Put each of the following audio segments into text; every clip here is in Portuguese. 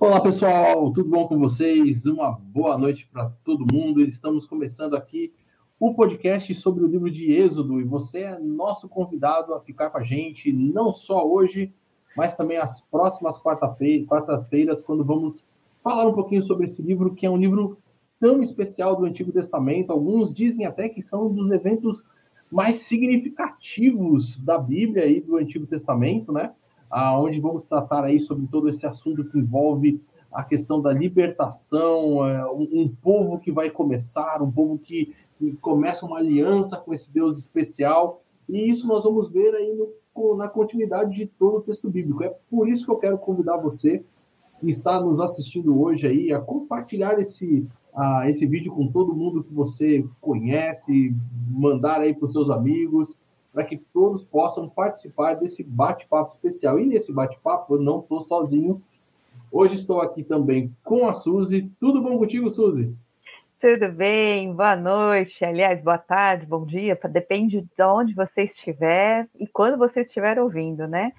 Olá pessoal, tudo bom com vocês? Uma boa noite para todo mundo. Estamos começando aqui o podcast sobre o livro de Êxodo e você é nosso convidado a ficar com a gente, não só hoje, mas também as próximas quartas-feiras, quando vamos falar um pouquinho sobre esse livro, que é um livro tão especial do Antigo Testamento. Alguns dizem até que são um dos eventos mais significativos da Bíblia e do Antigo Testamento, né? Onde vamos tratar aí sobre todo esse assunto que envolve a questão da libertação, é, um, povo que vai começar, um povo que, começa uma aliança com esse Deus especial, e isso nós vamos ver aí no, na continuidade de todo o texto bíblico. É por isso que eu quero convidar você que está nos assistindo hoje aí a compartilhar esse, esse vídeo com todo mundo que você conhece, mandar aí para os seus amigos, para que todos possam participar desse bate-papo especial. E nesse bate-papo eu não estou sozinho. Hoje estou aqui também com a Suzy. Tudo bom contigo, Suzy? Tudo bem, boa noite, aliás, boa tarde, bom dia, depende de onde você estiver e quando você estiver ouvindo, né?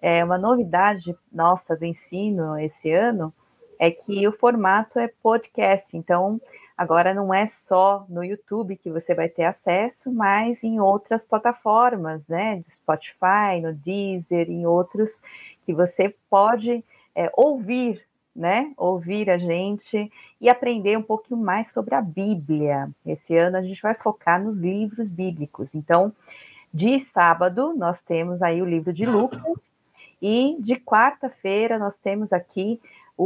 É uma novidade nossa do ensino esse ano é que o formato é podcast, então Agora não é só no YouTube que você vai ter acesso, mas em outras plataformas, né? Do Spotify, no Deezer, em outros que você pode é, ouvir, né? Ouvir a gente e aprender um pouquinho mais sobre a Bíblia. Esse ano a gente vai focar nos livros bíblicos. Então, de sábado nós temos aí o livro de Lucas e de quarta-feira nós temos aqui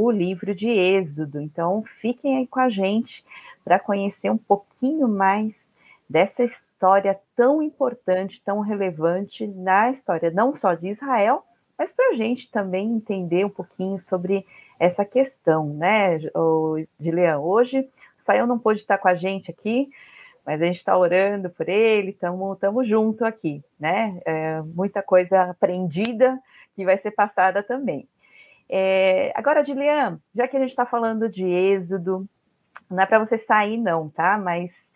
o livro de Êxodo. Então, fiquem aí com a gente para conhecer um pouquinho mais dessa história tão importante, tão relevante na história não só de Israel, mas para a gente também entender um pouquinho sobre essa questão, né, Dilean? Hoje o Sayão não pôde estar com a gente aqui, mas a gente está orando por ele, estamos junto aqui, né? É, muita coisa aprendida que vai ser passada também. É, agora, Dilian, já que a gente está falando de Êxodo, não é para você sair, não, tá? Mas.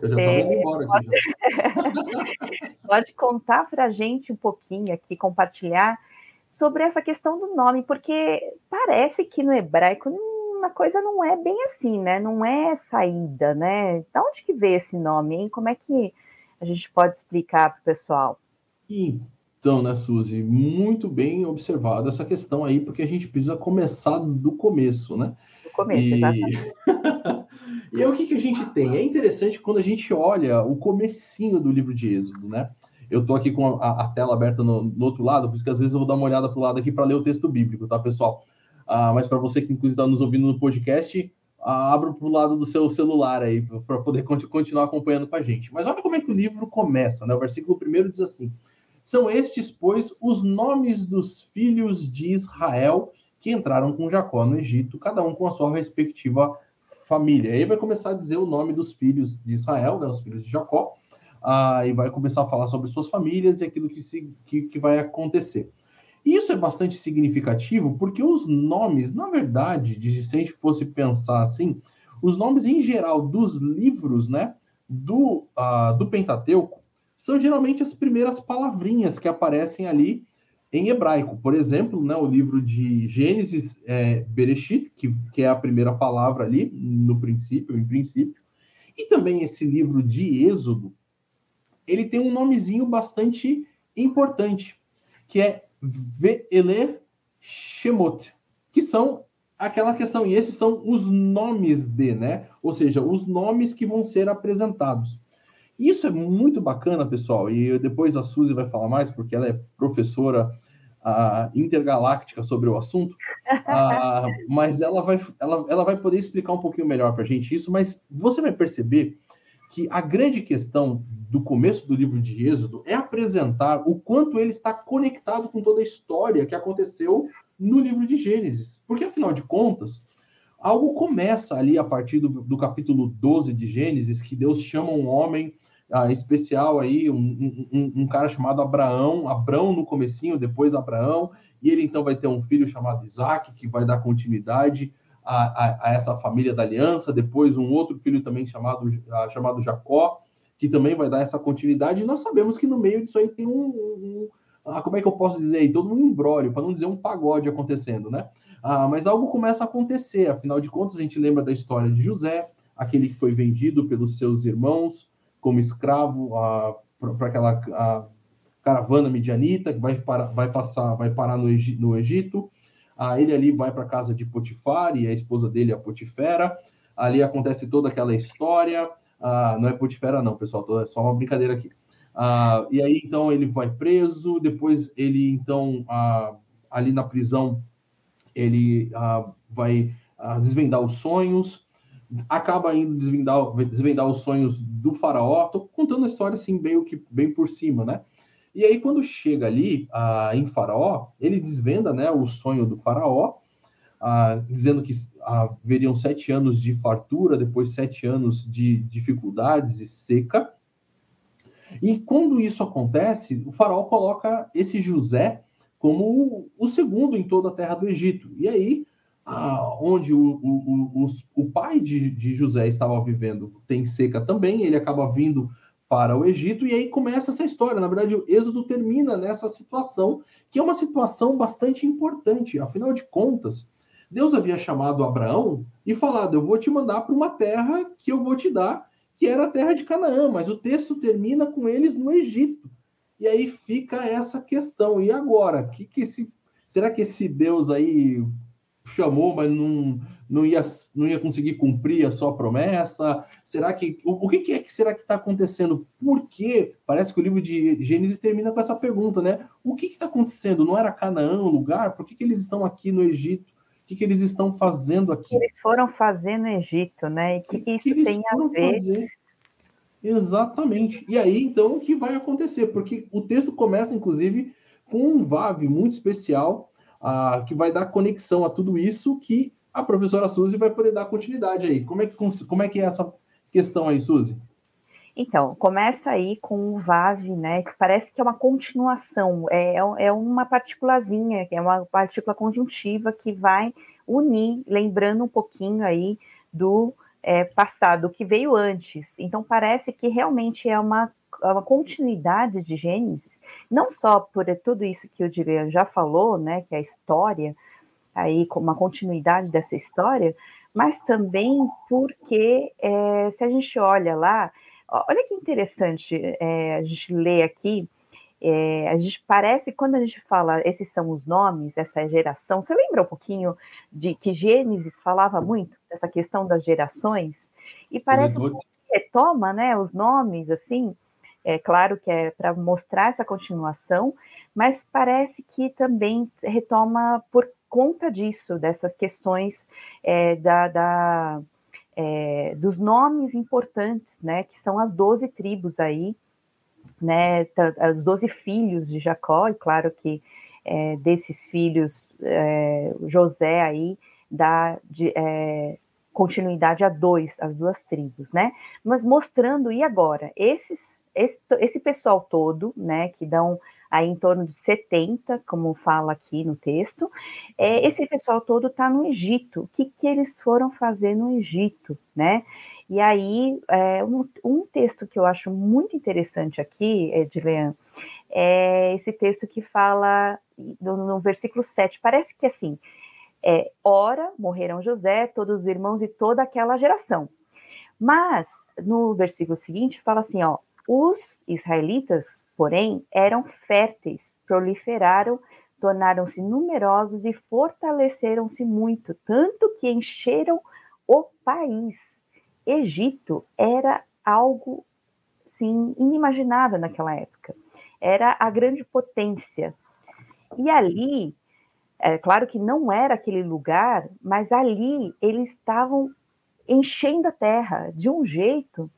Eu já estou indo embora pode... pode contar para a gente um pouquinho aqui, compartilhar sobre essa questão do nome, porque parece que no hebraico uma coisa não é bem assim, né? Não é saída, né? Da onde que veio esse nome, hein? Como é que a gente pode explicar para o pessoal? Então, né, Suzy, muito bem observado essa questão aí, porque a gente precisa começar do começo, né? Do começo, e... exatamente. e aí, o que, que a gente tem? É interessante quando a gente olha o comecinho do livro de Êxodo, né? Eu tô aqui com a, a tela aberta no, no, outro lado, por isso que às vezes eu vou dar uma olhada pro lado aqui para ler o texto bíblico, tá, pessoal? Ah, mas para você que inclusive está nos ouvindo no podcast, ah, abra para o lado do seu celular aí, para poder continuar acompanhando com a gente. Mas olha como é que o livro começa, né? O versículo primeiro diz assim: são estes, pois, os nomes dos filhos de Israel que entraram com Jacó no Egito, cada um com a sua respectiva família. Aí vai começar a dizer o nome dos filhos de Israel, né, os filhos de Jacó, ah, e vai começar a falar sobre suas famílias e aquilo que, se, que, que vai acontecer. Isso é bastante significativo porque os nomes, na verdade, de, se a gente fosse pensar assim, os nomes em geral dos livros né, do, uh, do Pentateuco são geralmente as primeiras palavrinhas que aparecem ali em hebraico. Por exemplo, né, o livro de Gênesis, é, Bereshit, que, que é a primeira palavra ali, no princípio, em princípio. E também esse livro de Êxodo, ele tem um nomezinho bastante importante, que é Ve'eler Shemot, que são aquela questão, e esses são os nomes de, né? Ou seja, os nomes que vão ser apresentados. Isso é muito bacana, pessoal, e depois a Suzy vai falar mais, porque ela é professora uh, intergaláctica sobre o assunto, uh, mas ela vai, ela, ela vai poder explicar um pouquinho melhor para a gente isso, mas você vai perceber que a grande questão do começo do livro de Êxodo é apresentar o quanto ele está conectado com toda a história que aconteceu no livro de Gênesis. Porque, afinal de contas, algo começa ali a partir do, do capítulo 12 de Gênesis, que Deus chama um homem ah, especial aí, um, um, um, cara chamado Abraão, Abrão no comecinho, depois Abraão, e ele então vai ter um filho chamado Isaac, que vai dar continuidade a, a, a essa família da aliança, depois um outro filho também chamado, ah, chamado Jacó, que também vai dar essa continuidade, e nós sabemos que no meio disso aí tem um, um ah, como é que eu posso dizer aí, todo um embrólio, para não dizer um pagode acontecendo, né? Ah, mas algo começa a acontecer, afinal de contas, a gente lembra da história de José, aquele que foi vendido pelos seus irmãos como escravo para aquela caravana midianita que vai, para, vai passar, vai parar no, no Egito. Ah, ele ali vai para a casa de Potifar e a esposa dele é a Potifera. Ali acontece toda aquela história. Ah, não é Potifera, não, pessoal, é só uma brincadeira aqui. Ah, e aí, então, ele vai preso. Depois, ele, então, ah, ali na prisão, ele ah, vai ah, desvendar os sonhos. Acaba indo desvendar, desvendar os sonhos do faraó. Estou contando a história assim, bem, bem por cima, né? E aí, quando chega ali ah, em Faraó, ele desvenda né, o sonho do Faraó, ah, dizendo que haveriam sete anos de fartura, depois sete anos de dificuldades e seca. E quando isso acontece, o Faraó coloca esse José como o segundo em toda a terra do Egito. E aí, onde o, o, o, o pai de, de José estava vivendo tem seca também, ele acaba vindo para o Egito, e aí começa essa história. Na verdade, o Êxodo termina nessa situação, que é uma situação bastante importante. Afinal de contas, Deus havia chamado Abraão e falado: Eu vou te mandar para uma terra que eu vou te dar, que era a terra de Canaã, mas o texto termina com eles no Egito. E aí fica essa questão. E agora? Que que esse, será que esse Deus aí chamou, mas não, não, ia, não ia conseguir cumprir a sua promessa? Será que. O, o que, que, é que será que está acontecendo? Por quê? Parece que o livro de Gênesis termina com essa pergunta, né? O que está acontecendo? Não era Canaã o lugar? Por que, que eles estão aqui no Egito? O que, que eles estão fazendo aqui? O que eles foram fazer no Egito, né? E o que, que, isso tem a ver? Fazer? Exatamente. E aí, então, o que vai acontecer? Porque o texto começa, inclusive, com um VAV muito especial, uh, que vai dar conexão a tudo isso que a professora Suzy vai poder dar continuidade aí. Como é que, como é, que é essa questão aí, Suzy? Então, começa aí com o VAV, né? Que parece que é uma continuação, é, é, é uma partículazinha, é uma partícula conjuntiva que vai unir, lembrando um pouquinho aí do é, passado, que veio antes. Então, parece que realmente é uma, uma continuidade de Gênesis, não só por tudo isso que o Dilian já falou, né? Que é a história, aí com uma continuidade dessa história, mas também porque é, se a gente olha lá, olha que interessante é, a gente lê aqui, é, a gente parece, quando a gente fala esses são os nomes, essa geração, você lembra um pouquinho de que Gênesis falava muito dessa questão das gerações? E parece que retoma né, os nomes, assim, é claro que é para mostrar essa continuação, mas parece que também retoma por conta disso, dessas questões é, da, da é, dos nomes importantes, né, que são as doze tribos aí, né, os doze filhos de Jacó, e claro que é, desses filhos, é, José aí dá de, é, continuidade a dois, as duas tribos, né, mas mostrando, e agora, esses, esse, esse pessoal todo, né, que dão aí em torno de 70, como fala aqui no texto. É, esse pessoal todo está no Egito. O que, que eles foram fazer no Egito, né? E aí, é, um, um, texto que eu acho muito interessante aqui, Edilian, é esse texto que fala no, no versículo 7. Parece que assim, é, ora, morreram José, todos os irmãos e toda aquela geração. Mas, no versículo seguinte, fala assim, ó, os israelitas porém, eram férteis, proliferaram, tornaram-se numerosos e fortaleceram-se muito, tanto que encheram o país. Egito era algo sim inimaginável naquela época. Era a grande potência. E ali, é claro que não era aquele lugar, mas ali eles estavam enchendo a terra de um jeito,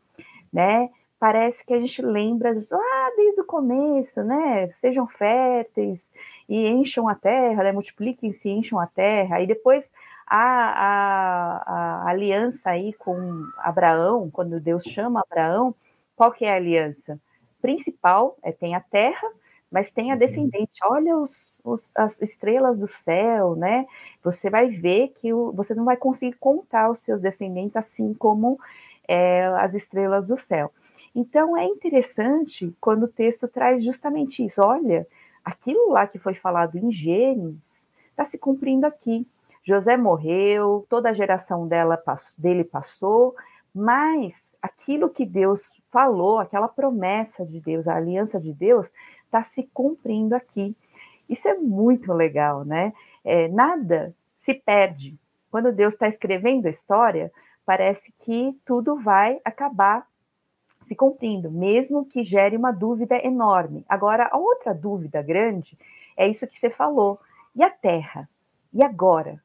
né? Parece que a gente lembra lá desde o começo, né? Sejam férteis e encham a terra, né? multipliquem-se e encham a terra. E depois a, a, a, aliança aí com Abraão, quando Deus chama Abraão, qual que é a aliança? Principal é tem a terra, mas tem a uhum. descendente. Olha os, os, as estrelas do céu, né? Você vai ver que o, você não vai conseguir contar os seus descendentes assim como é, as estrelas do céu. Então é interessante quando o texto traz justamente isso. Olha, aquilo lá que foi falado em Gênesis está se cumprindo aqui. José morreu, toda a geração dela, dele passou, mas aquilo que Deus falou, aquela promessa de Deus, a aliança de Deus, está se cumprindo aqui. Isso é muito legal, né? É, nada se perde. Quando Deus está escrevendo a história, parece que tudo vai acabar se cumprindo, mesmo que gere uma dúvida enorme. Agora, a outra dúvida grande é isso que você falou. E a terra? E agora?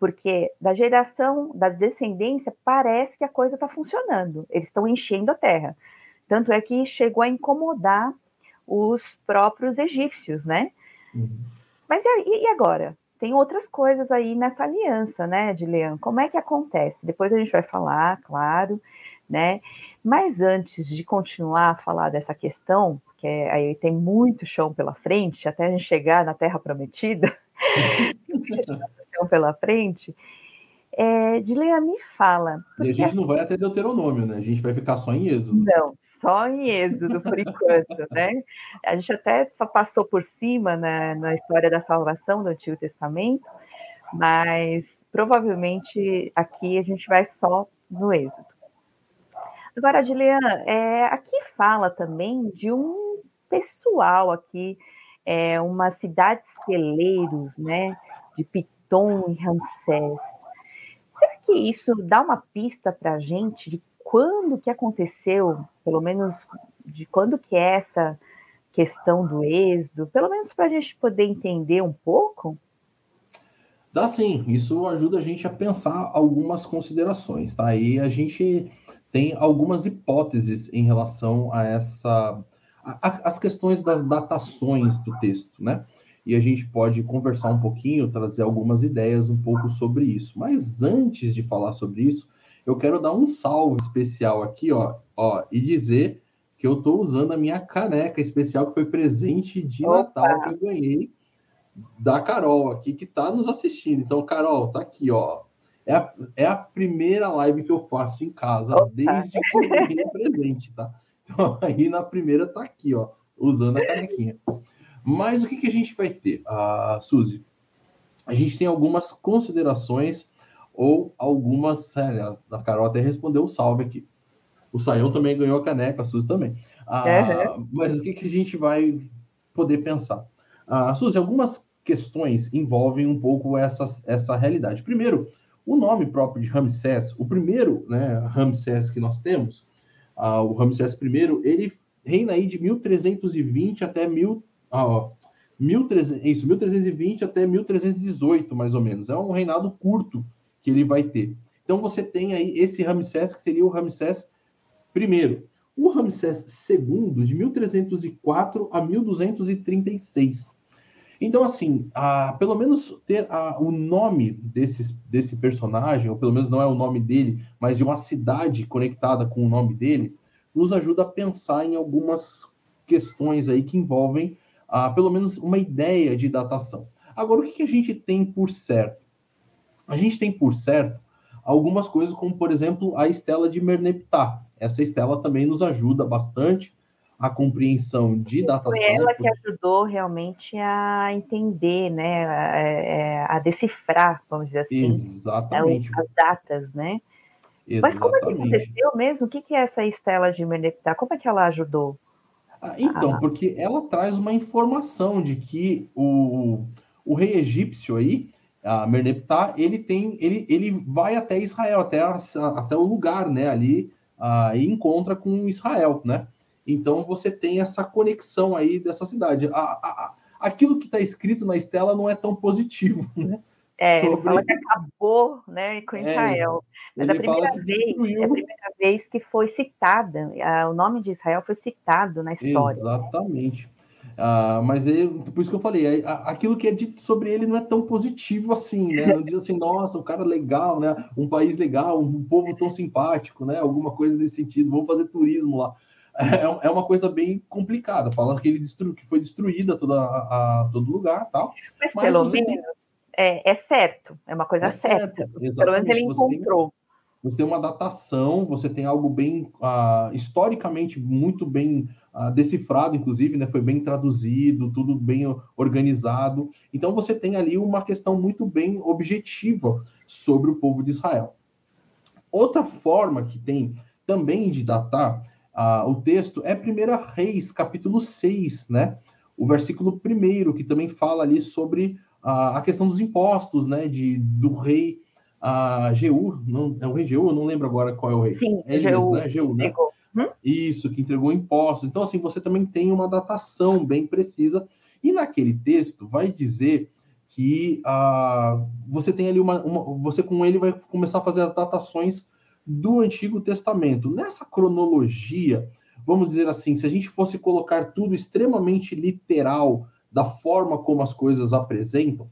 Porque da geração, da descendência, parece que a coisa está funcionando. Eles estão enchendo a terra. Tanto é que chegou a incomodar os próprios egípcios, né? Uhum. Mas e, e agora? Tem outras coisas aí nessa aliança, né, de Leão? Como é que acontece? Depois a gente vai falar, claro, né? Mas antes de continuar a falar dessa questão, que é, aí tem muito chão pela frente, até a gente chegar na Terra Prometida, chão pela frente, é, Dileia, me fala. E a gente não vai até Deuteronômio, né? A gente vai ficar só em Êxodo. Não, só em Êxodo, por enquanto, né? A gente até passou por cima na, na história da salvação do Antigo Testamento, mas provavelmente aqui a gente vai só no Êxodo. Agora, Juliana, é, aqui fala também de um pessoal aqui, é, uma cidade celeiros, né, de Piton e Ramsés. Será que isso dá uma pista para a gente de quando que aconteceu, pelo menos de quando que é essa questão do êxodo, pelo menos para a gente poder entender um pouco? Dá sim, isso ajuda a gente a pensar algumas considerações, tá? Aí a gente tem algumas hipóteses em relação a essa a, a, as questões das datações do texto, né? E a gente pode conversar um pouquinho, trazer algumas ideias um pouco sobre isso. Mas antes de falar sobre isso, eu quero dar um salve especial aqui, ó, ó e dizer que eu estou usando a minha caneca especial que foi presente de Opa. Natal que eu ganhei da Carol aqui que está nos assistindo. Então, Carol, tá aqui, ó. É a, é a primeira live que eu faço em casa Opa. desde que eu ganhei presente, tá? Então, aí na primeira tá aqui, ó, usando a canequinha. Mas o que, que a gente vai ter, uh, Suzy? A gente tem algumas considerações ou algumas. Aliás, a Carol até respondeu o salve aqui. O Saião também ganhou a caneca, a Suzy também. Uh, uhum. Mas o que, que a gente vai poder pensar? Uh, Suzy, algumas questões envolvem um pouco essa, essa realidade. Primeiro, o nome próprio de Ramsés, o primeiro né, Ramsés que nós temos, uh, o Ramsés I, ele reina aí de 1320 até mil, uh, 1300, isso, 1320 até 1318, mais ou menos. É um reinado curto que ele vai ter. Então você tem aí esse Ramsés, que seria o Ramsés I. O Ramsés II, de 1304 a 1236. Então, assim, a, pelo menos ter a, o nome desse, desse personagem, ou pelo menos não é o nome dele, mas de uma cidade conectada com o nome dele, nos ajuda a pensar em algumas questões aí que envolvem, a, pelo menos, uma ideia de datação. Agora, o que, que a gente tem por certo? A gente tem por certo algumas coisas, como, por exemplo, a estela de Merneptah. Essa estela também nos ajuda bastante a compreensão de datação. Foi ela que ajudou realmente a entender, né, a, é, a decifrar, vamos dizer assim, Exatamente. as datas, né? Exatamente. Mas como é que aconteceu mesmo? O que é essa estela de Meneptah? Como é que ela ajudou? Ah, então, ah. porque ela traz uma informação de que o, o rei egípcio aí, a Merneptah, ele tem, ele, ele vai até Israel, até, a, até o lugar, né, ali, ah, e encontra com Israel, né? Então você tem essa conexão aí dessa cidade. A, a, aquilo que está escrito na estela não é tão positivo, né? É, Sobre... fala que acabou né, com é, Israel. É, Mas a primeira, vez, é a primeira vez que foi citada, o nome de Israel foi citado na história. Exatamente. Ah, mas ele, por isso que eu falei, aquilo que é dito sobre ele não é tão positivo assim, né? Não diz assim, nossa, um cara legal, né? Um país legal, um povo tão simpático, né? Alguma coisa nesse sentido, vamos fazer turismo lá. É, é uma coisa bem complicada. Fala que ele destru, que foi destruída toda a, a todo lugar, tal. Mas, mas pelo menos tem... é, é, certo, é uma coisa é certa. Certo, pelo menos ele encontrou. Você tem, você tem uma datação, você tem algo bem uh, historicamente muito bem uh, decifrado, inclusive, né? Foi bem traduzido, tudo bem organizado. Então você tem ali uma questão muito bem objetiva sobre o povo de Israel. Outra forma que tem também de datar uh, o texto é 1 Reis, capítulo 6, né? O versículo 1, que também fala ali sobre uh, a questão dos impostos, né? De, do rei uh, Jeú, não, é o rei Jeú, eu não lembro agora qual é o rei. Sim, é Jeú, né? Jeú, né? Hum? Isso, que entregou impostos. Então, assim, você também tem uma datação bem precisa. E naquele texto vai dizer que uh, você tem ali uma, uma, Você com ele vai começar a fazer as datações do Antigo Testamento. Nessa cronologia, vamos dizer assim, se a gente fosse colocar tudo extremamente literal da forma como as coisas apresentam,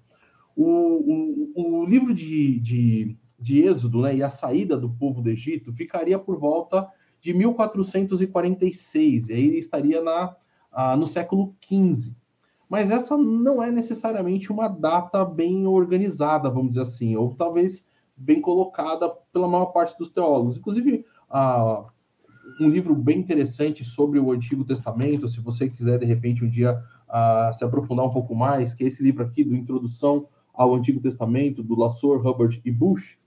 o, o, o livro de, de, de Êxodo né, e a saída do povo do Egito ficaria por volta de 1446, e aí ele estaria na, ah, no século XV. Mas essa não é necessariamente uma data bem organizada, vamos dizer assim, ou talvez bem colocada pela maior parte dos teólogos. Inclusive, ah, um livro bem interessante sobre o Antigo Testamento, se você quiser, de repente, um dia ah, se aprofundar um pouco mais, que é esse livro aqui, do Introdução ao Antigo Testamento, do Lassor, Hubbard e Bush,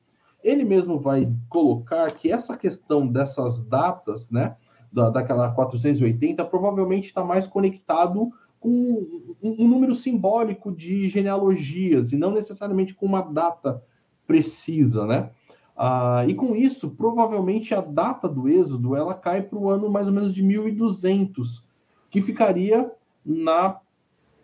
ele mesmo vai colocar que essa questão dessas datas, né, da, daquela 480, provavelmente está mais conectado com um, um número simbólico de genealogias, e não necessariamente com uma data precisa, né? Ah, e com isso, provavelmente a data do êxodo ela cai para o ano mais ou menos de 1200, que ficaria na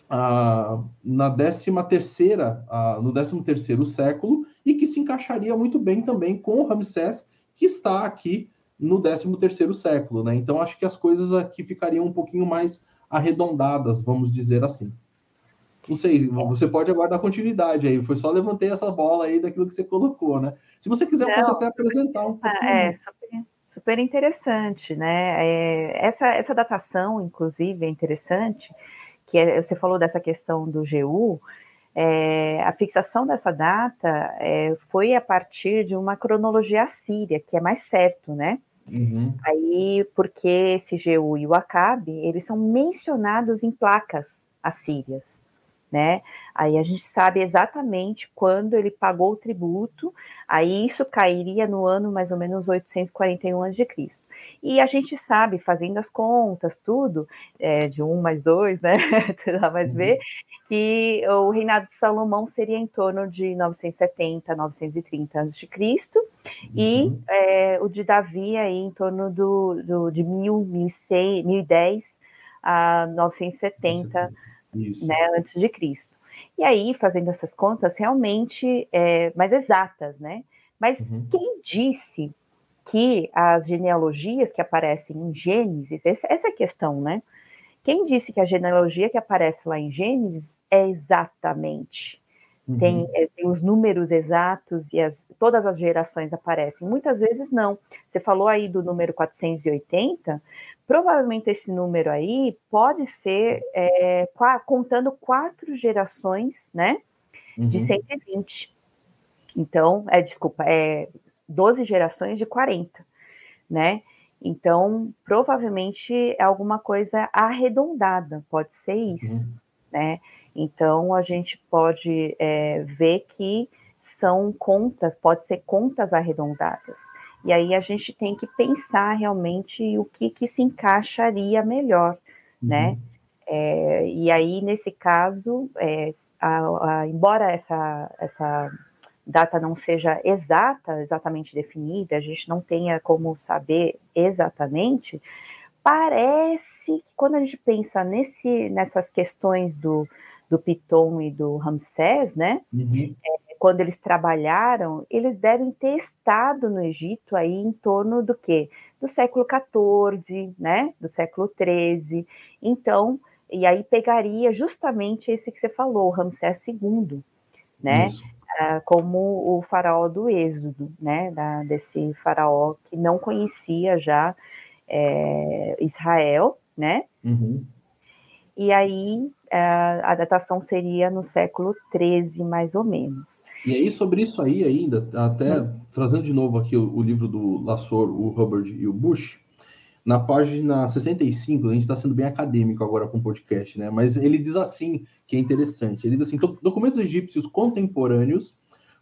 ah, na 13 terceira, ah, no 13 terceiro século e que se encaixaria muito bem também com o Ramsés, que está aqui no 13 terceiro século, né? Então acho que as coisas aqui ficariam um pouquinho mais arredondadas, vamos dizer assim. Não sei, você pode aguardar continuidade aí. Foi só levantei essa bola aí daquilo que você colocou, né? Se você quiser, eu posso até apresentar um pouquinho. É, super, super interessante, né? É, essa, essa datação, inclusive, é interessante, que é, você falou dessa questão do GU, é, a fixação dessa data é, foi a partir de uma cronologia assíria, que é mais certo, né? Uhum. Aí, porque esse GU e o Acabe, eles são mencionados em placas assírias né? Aí a gente sabe exatamente quando ele pagou o tributo, aí isso cairia no ano mais ou menos 841 a.C. E a gente sabe, fazendo as contas, tudo, é, de um mais dois, né? lá mais ver, uhum. que o reinado de Salomão seria em torno de 970, 930 a.C., e uhum. é, o de Davi aí em torno do, do, de 1000, 1100, 1010 a 970 né, antes de Cristo. E aí, fazendo essas contas realmente é, mais exatas, né? Mas uhum. quem disse que as genealogias que aparecem em Gênesis, essa, essa é a questão, né? Quem disse que a genealogia que aparece lá em Gênesis é exatamente Uhum. Tem, é, tem, os números exatos e as, todas as gerações aparecem. Muitas vezes não. Você falou aí do número 480, provavelmente esse número aí pode ser é, contando quatro gerações, né? Uhum. De 120. Então, é, desculpa, é 12 gerações de 40, né? Então, provavelmente é alguma coisa arredondada, pode ser isso, uhum. né? Então, a gente pode é, ver que são contas, pode ser contas arredondadas. E aí a gente tem que pensar realmente o que, que se encaixaria melhor, uhum. né? É, e aí, nesse caso, é, a, a, embora essa, essa data não seja exata, exatamente definida, a gente não tenha como saber exatamente, parece que quando a gente pensa nesse, nessas questões do, do Piton e do Ramsés, né? Uhum. Quando eles trabalharam, eles devem ter estado no Egito aí em torno do quê? Do século XIV, né? Do século XIII. Então, e aí pegaria justamente esse que você falou, Ramsés II, né? Ah, como o faraó do Êxodo, né? Da, desse faraó que não conhecia já é, Israel, né? Uhum. E aí a datação seria no século XIII, mais ou menos. E aí, sobre isso aí ainda, até hum. trazendo de novo aqui o, o livro do Lassor, o Hubbard e o Bush, na página 65, a gente está sendo bem acadêmico agora com o podcast, né? Mas ele diz assim, que é interessante. Ele diz assim: documentos egípcios contemporâneos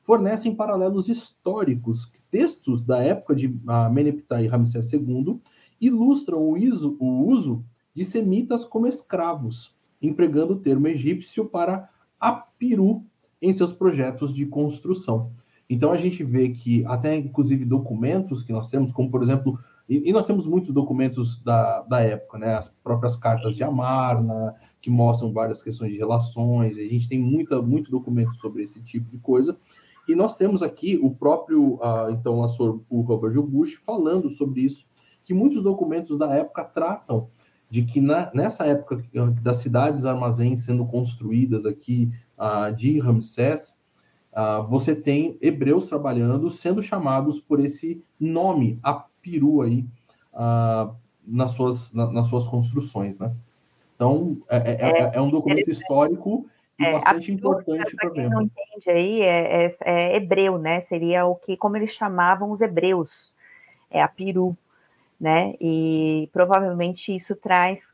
fornecem paralelos históricos. Textos da época de Meneptah e Ramsés II ilustram o, iso, o uso de semitas como escravos, empregando o termo egípcio para apiru em seus projetos de construção. Então a gente vê que até inclusive documentos que nós temos, como por exemplo, e, e nós temos muitos documentos da, da época, né? As próprias cartas de Amarna, que mostram várias questões de relações, a gente tem muita, muito documento sobre esse tipo de coisa. E nós temos aqui o próprio, uh, então, o Robert Bush falando sobre isso, que muitos documentos da época tratam de que na, nessa época das cidades armazéns sendo construídas aqui uh, de Ramsés, uh, você tem hebreus trabalhando, sendo chamados por esse nome, Apiru, aí, uh, nas, suas, na, nas suas construções, né? Então, é, é, é, é, é um documento histórico e é, bastante importante para ver. não entende aí, é, é, é, hebreu, né? Seria o que, como eles chamavam os hebreus, é a Piru né? E provavelmente isso traz,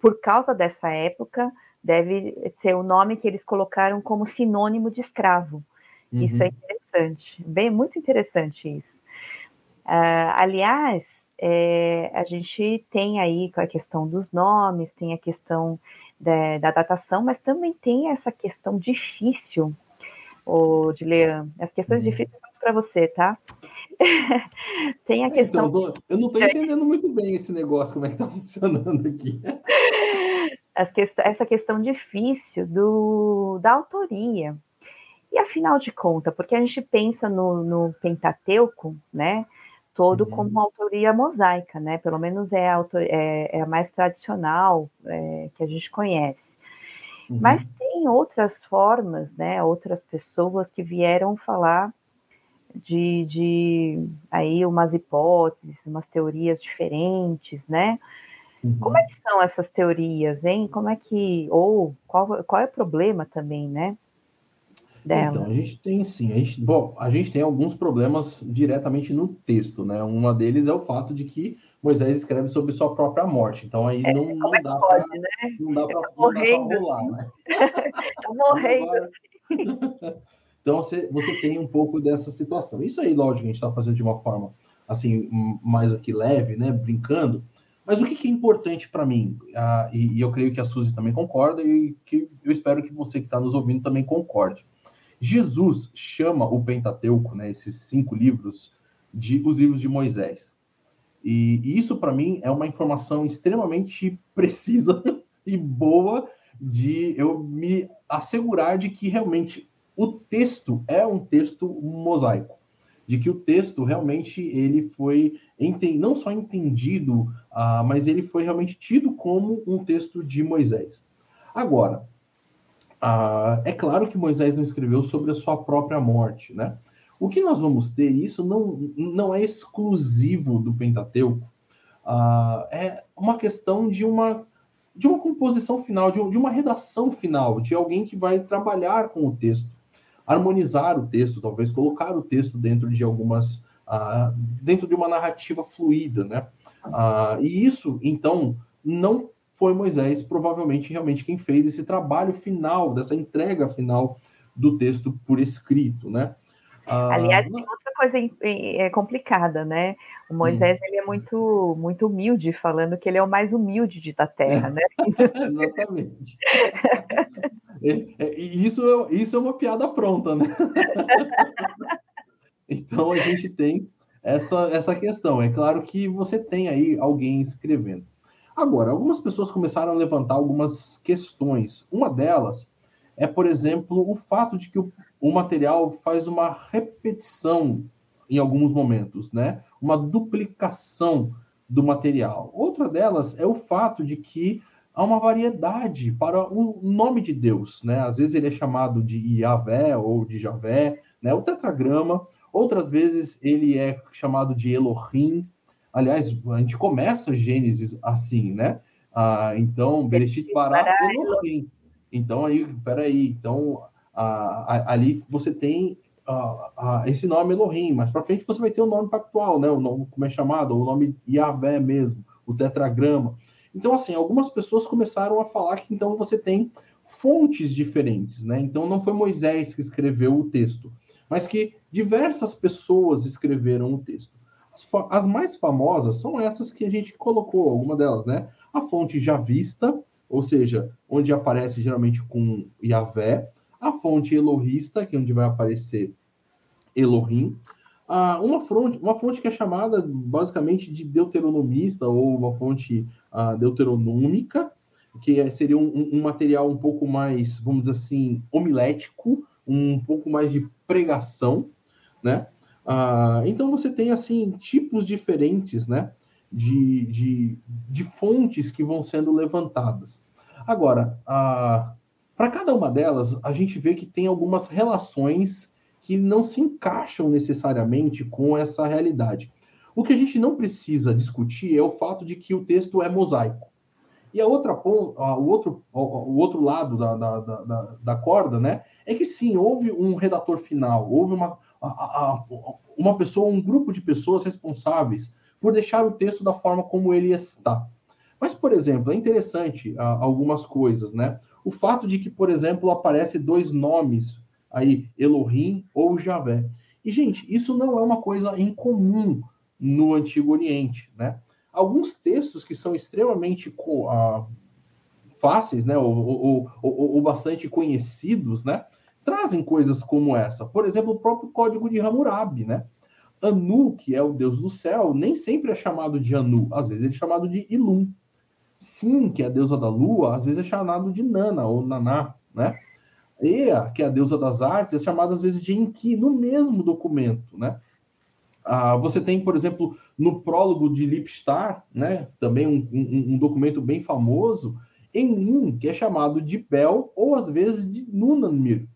por causa dessa época, deve ser o nome que eles colocaram como sinônimo de escravo. Uhum. Isso é interessante, bem muito interessante isso. Uh, aliás, é, a gente tem aí a questão dos nomes, tem a questão da, da datação, mas também tem essa questão difícil, o de ler as questões uhum. difíceis para você, tá? Tem a é, questão. Então, eu não estou entendendo muito bem esse negócio, como é que está funcionando aqui. essa questão difícil do, da autoria. E afinal de contas, porque a gente pensa no, no Pentateuco, né? Todo uhum. como uma autoria mosaica, né? Pelo menos é a, autor, é, é a mais tradicional é, que a gente conhece. Uhum. Mas tem outras formas, né? Outras pessoas que vieram falar de, de aí umas hipóteses, umas teorias diferentes, né? Uhum. Como é que são essas teorias, hein? Como é que, ou qual, qual é o problema também, né? Dela? Então, a gente tem sim, a gente, bom, a gente tem alguns problemas diretamente no texto, né? Uma deles é o fato de que Moisés escreve sobre sua própria morte, então aí é, não, não, é dá para né? não dá para rolar, né? tá morrendo. Então você, tem um pouco dessa situação. Isso aí, lógico, a gente está fazendo de uma forma assim mais aqui leve, né, brincando. Mas o que, que é importante para mim, ah, e, e, eu creio que a Suzy também concorda e que eu espero que você que está nos ouvindo também concorde. Jesus chama o Pentateuco, né, esses cinco livros, de os livros de Moisés. E, e isso para mim é uma informação extremamente precisa e boa de eu me assegurar de que realmente o texto é um texto mosaico, de que o texto realmente ele foi não só entendido, uh, mas ele foi realmente tido como um texto de Moisés. Agora, uh, é claro que Moisés não escreveu sobre a sua própria morte, né? O que nós vamos ter, isso não, não é exclusivo do Pentateuco, uh, é uma questão de uma, de uma composição final, de, de uma redação final, de alguém que vai trabalhar com o texto harmonizar o texto, talvez colocar o texto dentro de algumas uh, dentro de uma narrativa fluida, né? Uh, e isso, então, não foi Moisés, provavelmente realmente quem fez esse trabalho final, dessa entrega final do texto por escrito, né? Uh, Aliás, tem outra coisa é complicada, né? O Moisés hum. ele é muito muito humilde, falando que ele é o mais humilde de da Terra, né? Exatamente. E, isso, isso é uma piada pronta, né? então a gente tem essa, essa questão. É claro que você tem aí alguém escrevendo. Agora, algumas pessoas começaram a levantar algumas questões. Uma delas é, por exemplo, o fato de que o, o material faz uma repetição em alguns momentos, né? Uma duplicação do material. Outra delas é o fato de que há uma variedade para o nome de Deus, né? Às vezes ele é chamado de Yahvé ou de Javé, né? O tetragrama. Outras vezes ele é chamado de Elohim. Aliás, a gente começa Gênesis assim, né? Ah, então, Bereshit Bará Elohim. Então, aí, peraí. Então, ali você tem esse nome Elohim, mas para frente você vai ter o nome pactual, né? O nome, como é chamado, o nome Yahvé mesmo o tetragrama. Então, assim, algumas pessoas começaram a falar que então você tem fontes diferentes, né? Então não foi Moisés que escreveu o texto, mas que diversas pessoas escreveram o texto. As, as mais famosas são essas que a gente colocou, alguma delas, né? A fonte javista, ou seja, onde aparece geralmente com Yahvé, a fonte elohista, que é onde vai aparecer Elohim, ah, uma, fonte, uma fonte que é chamada basicamente de deuteronomista ou uma fonte ah, deuteronômica, que é, seria um, um, material um pouco mais, vamos dizer assim, homilético, um pouco mais de pregação, né? Ah, então você tem assim tipos diferentes, né? De, de, de fontes que vão sendo levantadas. Agora, ah, para cada uma delas, a gente vê que tem algumas relações que não se encaixam necessariamente com essa realidade. O que a gente não precisa discutir é o fato de que o texto é mosaico. E a outra o outro, o outro lado da, da, da, da, corda, né, é que sim, houve um redator final, houve uma, uma pessoa, um grupo de pessoas responsáveis por deixar o texto da forma como ele está. Mas, por exemplo, é interessante a, algumas coisas, né? O fato de que, por exemplo, aparece dois nomes aí, Elohim ou Javé. E, gente, isso não é uma coisa incomum no Antigo Oriente, né? alguns textos que são extremamente uh, fáceis, né, ou, ou, ou, ou, bastante conhecidos, né, trazem coisas como essa. Por exemplo, o próprio Código de Hammurabi, né? Anu, que é o deus do céu, nem sempre é chamado de Anu, às vezes ele é chamado de Ilum. Sim, que é a deusa da lua, às vezes é chamado de Nana ou Naná, né? Ea, que é a deusa das artes, é chamada às vezes de Enki, no mesmo documento, né? Ah, você tem, por exemplo, no prólogo de Lipstar, né, também um, um, um, documento bem famoso, Enim, que é chamado de Bel, ou às vezes de Nunanmir.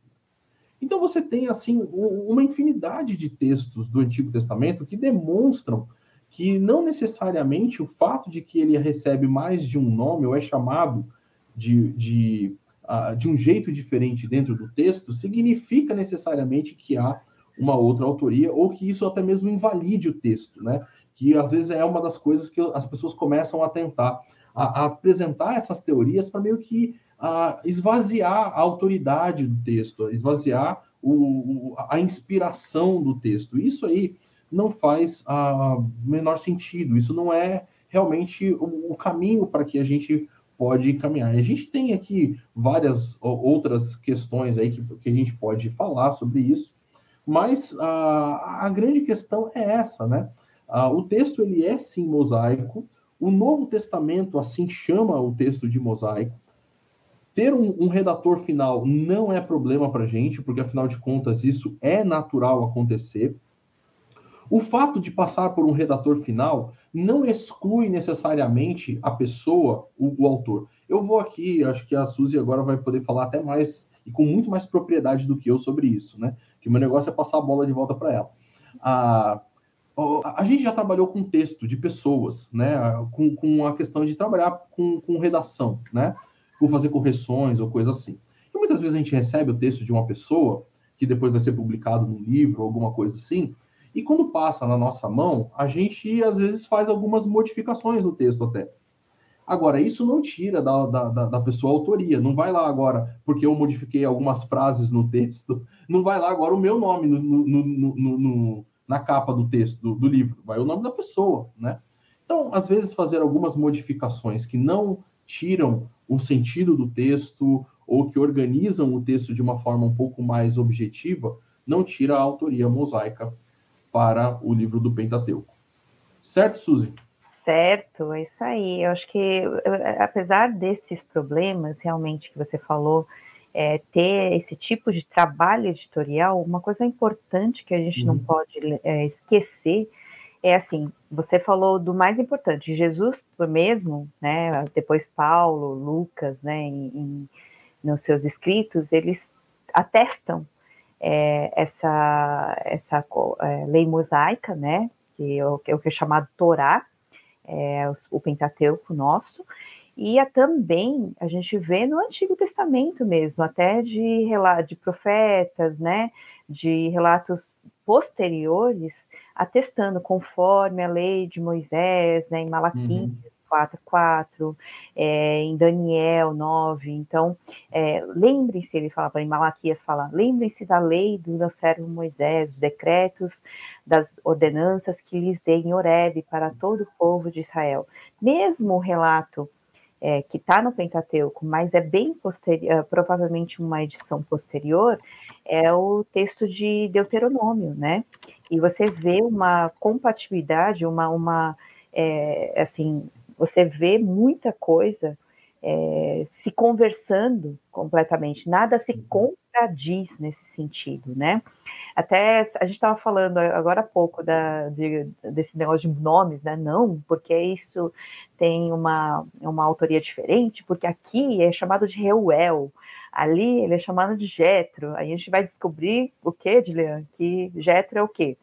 Então você tem, assim, uma infinidade de textos do Antigo Testamento que demonstram que não necessariamente o fato de que ele recebe mais de um nome ou é chamado de, de, uh, de um jeito diferente dentro do texto significa necessariamente que há uma outra autoria, ou que isso até mesmo invalide o texto, né? Que às vezes é uma das coisas que as pessoas começam a tentar a, a apresentar essas teorias para meio que a, esvaziar a autoridade do texto, esvaziar o, a inspiração do texto. Isso aí não faz a menor sentido. Isso não é realmente o, caminho para que a gente pode caminhar. A gente tem aqui várias outras questões aí que, que a gente pode falar sobre isso. Mas a, a grande questão é essa, né? o texto ele é sim mosaico. O Novo Testamento assim chama o texto de mosaico. Ter um, um redator final não é problema para gente, porque afinal de contas isso é natural acontecer. O fato de passar por um redator final não exclui necessariamente a pessoa, o, o, autor. Eu vou aqui, acho que a Suzy agora vai poder falar até mais e com muito mais propriedade do que eu sobre isso, né? Que o meu negócio é passar a bola de volta para ela. A, a gente já trabalhou com texto de pessoas, né? Com, com a questão de trabalhar com, com redação, né? Por fazer correções ou coisa assim. E muitas vezes a gente recebe o texto de uma pessoa que depois vai ser publicado num livro ou alguma coisa assim, e quando passa na nossa mão, a gente às vezes faz algumas modificações no texto até. Agora, isso não tira da, da, da, pessoa a autoria. Não vai lá agora, porque eu modifiquei algumas frases no texto, não vai lá agora o meu nome no, no, no, no na capa do texto, do, do, livro. Vai o nome da pessoa, né? Então, às vezes, fazer algumas modificações que não tiram o sentido do texto ou que organizam o texto de uma forma um pouco mais objetiva, não tira a autoria mosaica para o livro do Pentateuco. Certo, Suzy? Certo, é isso aí. Eu acho que, apesar desses problemas realmente que você falou, é, ter esse tipo de trabalho editorial, uma coisa importante que a gente uhum. não pode é, esquecer é assim: você falou do mais importante, Jesus mesmo, né? Depois Paulo, Lucas, né? Em, em, nos seus escritos, eles atestam é, essa, essa é, lei mosaica, né? Que é o, que é chamado Torá, é, o Pentateuco nosso, e a, também a gente vê no Antigo Testamento mesmo, até de, de profetas, né, de relatos posteriores, atestando conforme a lei de Moisés, né, em Malaquias, uhum. 4, 4, é, em Daniel 9. Então, é, lembrem-se, ele fala, em Malaquias fala, lembrem-se da lei do meu servo Moisés, dos decretos, das ordenanças que lhes dei em Horeb para todo o povo de Israel. Mesmo o relato é, que está no Pentateuco, mas é bem posterior, é, provavelmente uma edição posterior, é o texto de Deuteronômio, né? E você vê uma compatibilidade, uma, uma é, assim, você vê muita coisa é, se conversando completamente, nada se uhum. contradiz nesse sentido, né? Até a gente estava falando agora há pouco da, de, desse negócio de nomes, né? Não, porque isso tem uma, uma autoria diferente, porque aqui é chamado de Reuel, ali ele é chamado de Jetro. Aí a gente vai descobrir o que, Dilian? Que Jetro é o quê?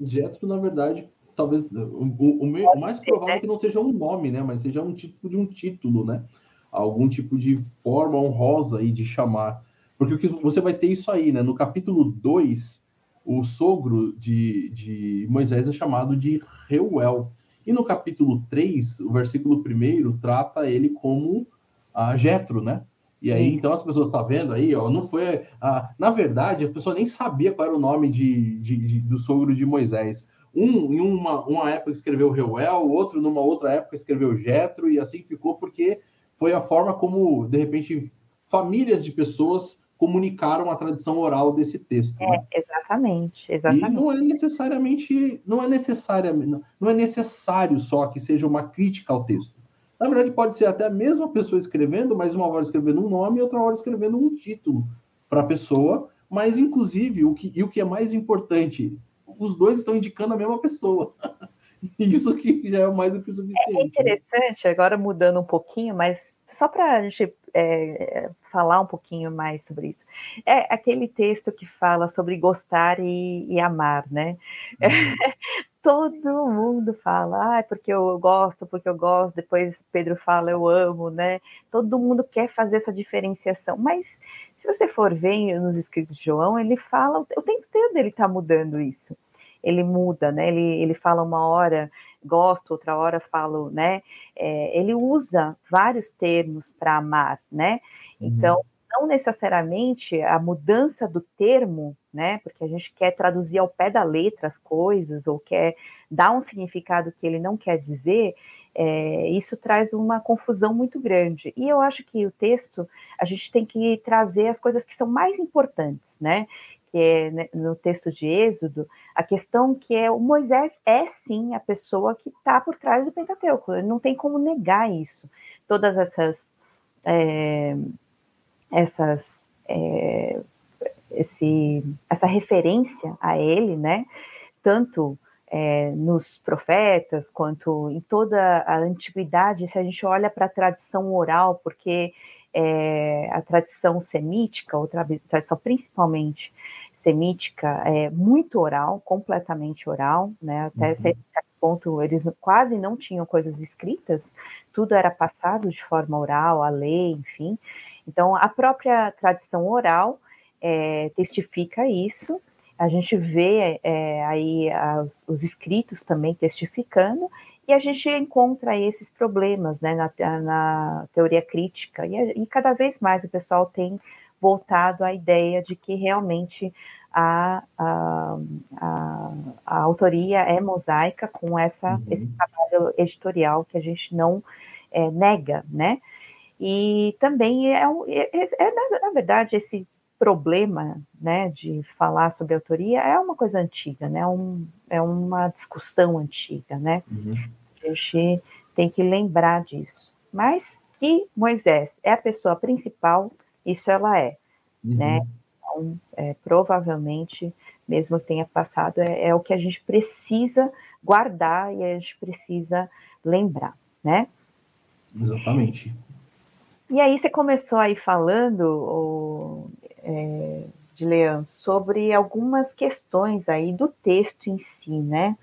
Jetro, na verdade, talvez o, o, o mais provável é que não seja um nome, né? Mas seja um tipo de um título, né? Algum tipo de forma honrosa aí de chamar. Porque o que você vai ter isso aí, né? No capítulo 2, o sogro de, de Moisés é chamado de Reuel. E no capítulo 3, o versículo 1 trata ele como a Jetro, né? E aí, então, as pessoas estão tá vendo aí, ó, não foi. A, na verdade, a pessoa nem sabia qual era o nome de, de, de do sogro de Moisés. Um, em uma, uma época, escreveu Reuel, outro, numa outra época, escreveu Jetro, e assim ficou, porque foi a forma como, de repente, famílias de pessoas comunicaram a tradição oral desse texto. É, né? exatamente, exatamente. E não é necessariamente, não é necessariamente, não é necessário só que seja uma crítica ao texto. Na verdade, pode ser até a mesma pessoa escrevendo, mas uma hora escrevendo um nome e outra hora escrevendo um título para a pessoa, mas inclusive o que, e o que é mais importante, os dois estão indicando a mesma pessoa. Isso que já é mais do que suficiente. É interessante, agora mudando um pouquinho, mas só para a gente é, falar um pouquinho mais sobre isso. É aquele texto que fala sobre gostar e, e amar, né? Uhum. Todo mundo fala, ah, porque eu gosto, porque eu gosto, depois Pedro fala, eu amo, né? Todo mundo quer fazer essa diferenciação, mas se você for ver nos escritos de João, ele fala, o tempo todo ele está mudando isso. Ele muda, né? Ele, ele fala uma hora gosto, outra hora falo, né? É, ele usa vários termos para amar, né? Uhum. Então, não necessariamente a mudança do termo, né? Porque a gente quer traduzir ao pé da letra as coisas, ou quer dar um significado que ele não quer dizer, é, isso traz uma confusão muito grande. E eu acho que o texto, a gente tem que trazer as coisas que são mais importantes, né? Que é né, no texto de Êxodo, a questão que é o Moisés é sim a pessoa que está por trás do Pentateuco, não tem como negar isso. Todas essas é, essas é, esse, essa referência a ele, né? Tanto é, nos profetas quanto em toda a antiguidade, se a gente olha para a tradição oral, porque é, a tradição semítica, ou tradição principalmente semítica, é muito oral, completamente oral, né? Até uhum. certo ponto eles quase não tinham coisas escritas, tudo era passado de forma oral, a lei, enfim. Então a própria tradição oral é, testifica isso. A gente vê é, aí as, os escritos também testificando e a gente encontra esses problemas né, na, na teoria crítica, e, e, cada vez mais o pessoal tem voltado à ideia de que realmente a, a, a, a autoria é mosaica com essa, uhum. esse trabalho editorial que a gente não é, nega, né? E também é, é, é, é na, na verdade, esse problema né, de falar sobre autoria é uma coisa antiga, né? Um, é uma discussão antiga, né? Uhum. A gente tem que lembrar disso. Mas que Moisés é a pessoa principal, isso ela é, uhum. né? Então, é, provavelmente, mesmo que tenha passado, é, é, o que a gente precisa guardar e a gente precisa lembrar, né? Exatamente. E aí você começou aí falando, o, é, de Leão, sobre algumas questões aí do texto em si, né?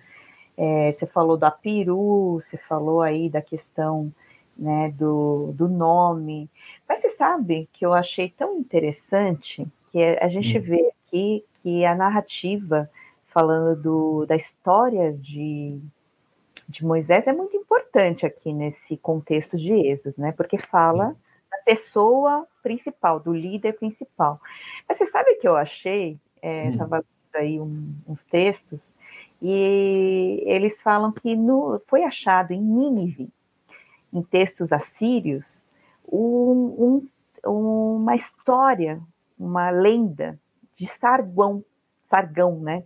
É, você falou da peru, você falou aí da questão né, do, do nome. Mas você sabe que eu achei tão interessante que a gente hum. vê aqui que a narrativa falando do, da história de, de Moisés é muito importante aqui nesse contexto de Êxodo, né? Porque fala da pessoa principal, do líder principal. Mas você sabe o que eu achei? Estava é, hum. aí um, uns textos e eles falam que no, foi achado em Nínive, em textos assírios, um, um, uma história, uma lenda de Sargão, Sargão, né?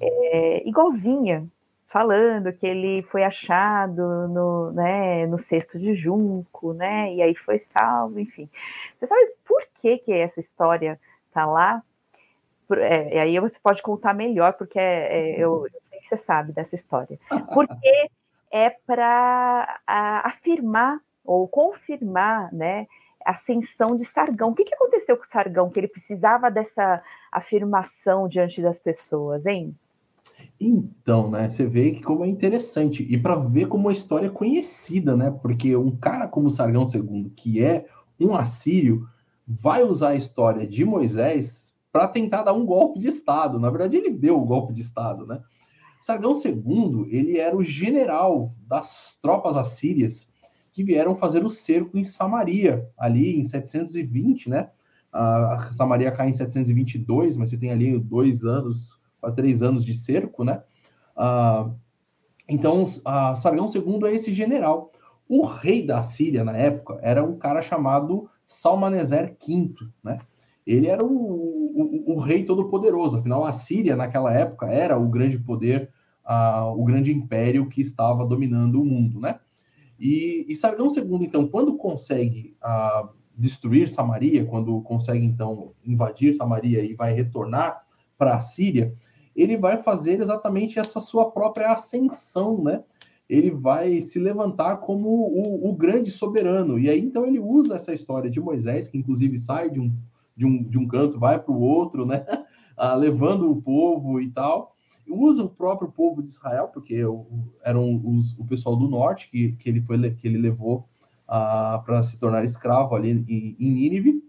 É, igualzinha, falando que ele foi achado no, né, no cesto de junco, né? E aí foi salvo, enfim. Você sabe por que, que essa história tá lá? É, aí você pode contar melhor, porque é, é, eu, eu, sei que você sabe dessa história. Porque é para afirmar ou confirmar, né? A ascensão de Sargão. O que, que aconteceu com Sargão? Que ele precisava dessa afirmação diante das pessoas, hein? Então, né, você vê que como é interessante e para ver como a história é conhecida, né? Porque um cara como Sargão II, que é um assírio, vai usar a história de Moisés para tentar dar um golpe de estado. Na verdade, ele deu o golpe de estado, né? Sargão II, ele era o general das tropas assírias que vieram fazer o cerco em Samaria, ali em 720, né? A Samaria cai em 722, mas você tem ali dois anos, quase três anos de cerco, né? Ah, então, a Sargão II é esse general. O rei da Síria, na época, era um cara chamado Salmaneser V, né? Ele era o, o, o rei todo-poderoso. Afinal, a Síria, naquela época, era o grande poder, uh, o grande império que estava dominando o mundo, né? E, e Sargão II, então, quando consegue uh, destruir Samaria, quando consegue, então, invadir Samaria e vai retornar para a Síria, ele vai fazer exatamente essa sua própria ascensão, né? Ele vai se levantar como o, o grande soberano. E aí, então, ele usa essa história de Moisés, que inclusive sai de um, de um, de um canto, vai para o outro, né? Ah, levando o povo e tal. Usa o próprio povo de Israel, porque eram os, o pessoal do norte que, que, ele, foi, que ele levou ah, para se tornar escravo ali em, em Nínive.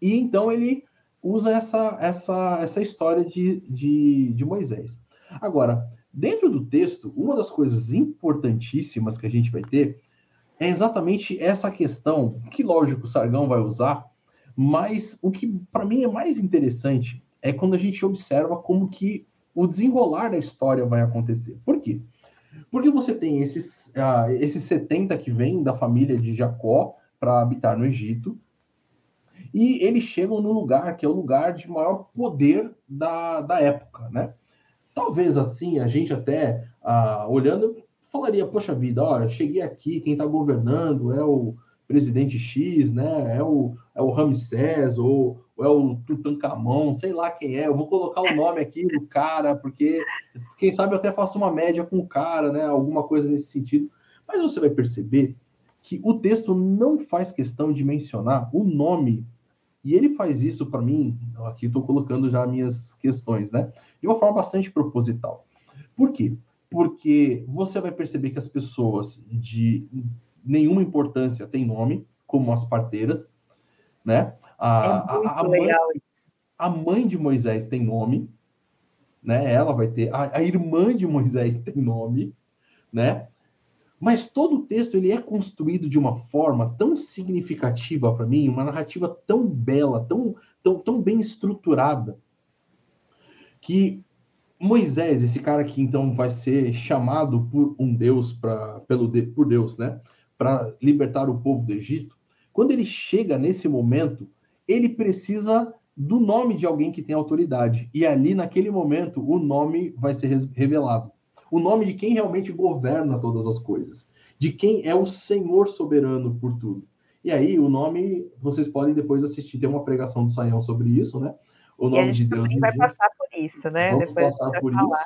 E então ele usa essa, essa, essa história de, de, de Moisés. Agora, dentro do texto, uma das coisas importantíssimas que a gente vai ter é exatamente essa questão, que lógico o Sargão vai usar, mas o que para mim é mais interessante é quando a gente observa como que o desenrolar da história vai acontecer. Por quê? Porque você tem esses, uh, esses 70 que vêm da família de Jacó para habitar no Egito, e eles chegam no lugar que é o lugar de maior poder da, da época, né? Talvez assim, a gente até, uh, olhando, falaria, poxa vida, ó, cheguei aqui, quem está governando é o presidente X, né? É o, é o Ramsés ou, ou é o Tutankhamon, sei lá quem é. Eu vou colocar o nome aqui do cara, porque quem sabe eu até faço uma média com o cara, né? Alguma coisa nesse sentido. Mas você vai perceber que o texto não faz questão de mencionar o nome e ele faz isso para mim, aqui estou colocando já minhas questões, né? De uma forma bastante proposital. Por quê? Porque você vai perceber que as pessoas de nenhuma importância têm nome, como as parteiras, né? A, é a, a, mãe, a mãe de Moisés tem nome, né? Ela vai ter. A, a irmã de Moisés tem nome, né? Mas todo o texto ele é construído de uma forma tão significativa para mim, uma narrativa tão bela, tão, tão, tão bem estruturada, que Moisés, esse cara que então vai ser chamado por um Deus para pelo por Deus, né, para libertar o povo do Egito, quando ele chega nesse momento, ele precisa do nome de alguém que tem autoridade. E ali naquele momento o nome vai ser revelado o nome de quem realmente governa todas as coisas, de quem é o Senhor soberano por tudo. E aí, o nome, vocês podem depois assistir, tem uma pregação do Saião sobre isso, né? O nome de Deus. vai passar por isso, né? Vamos depois passar por falar. isso.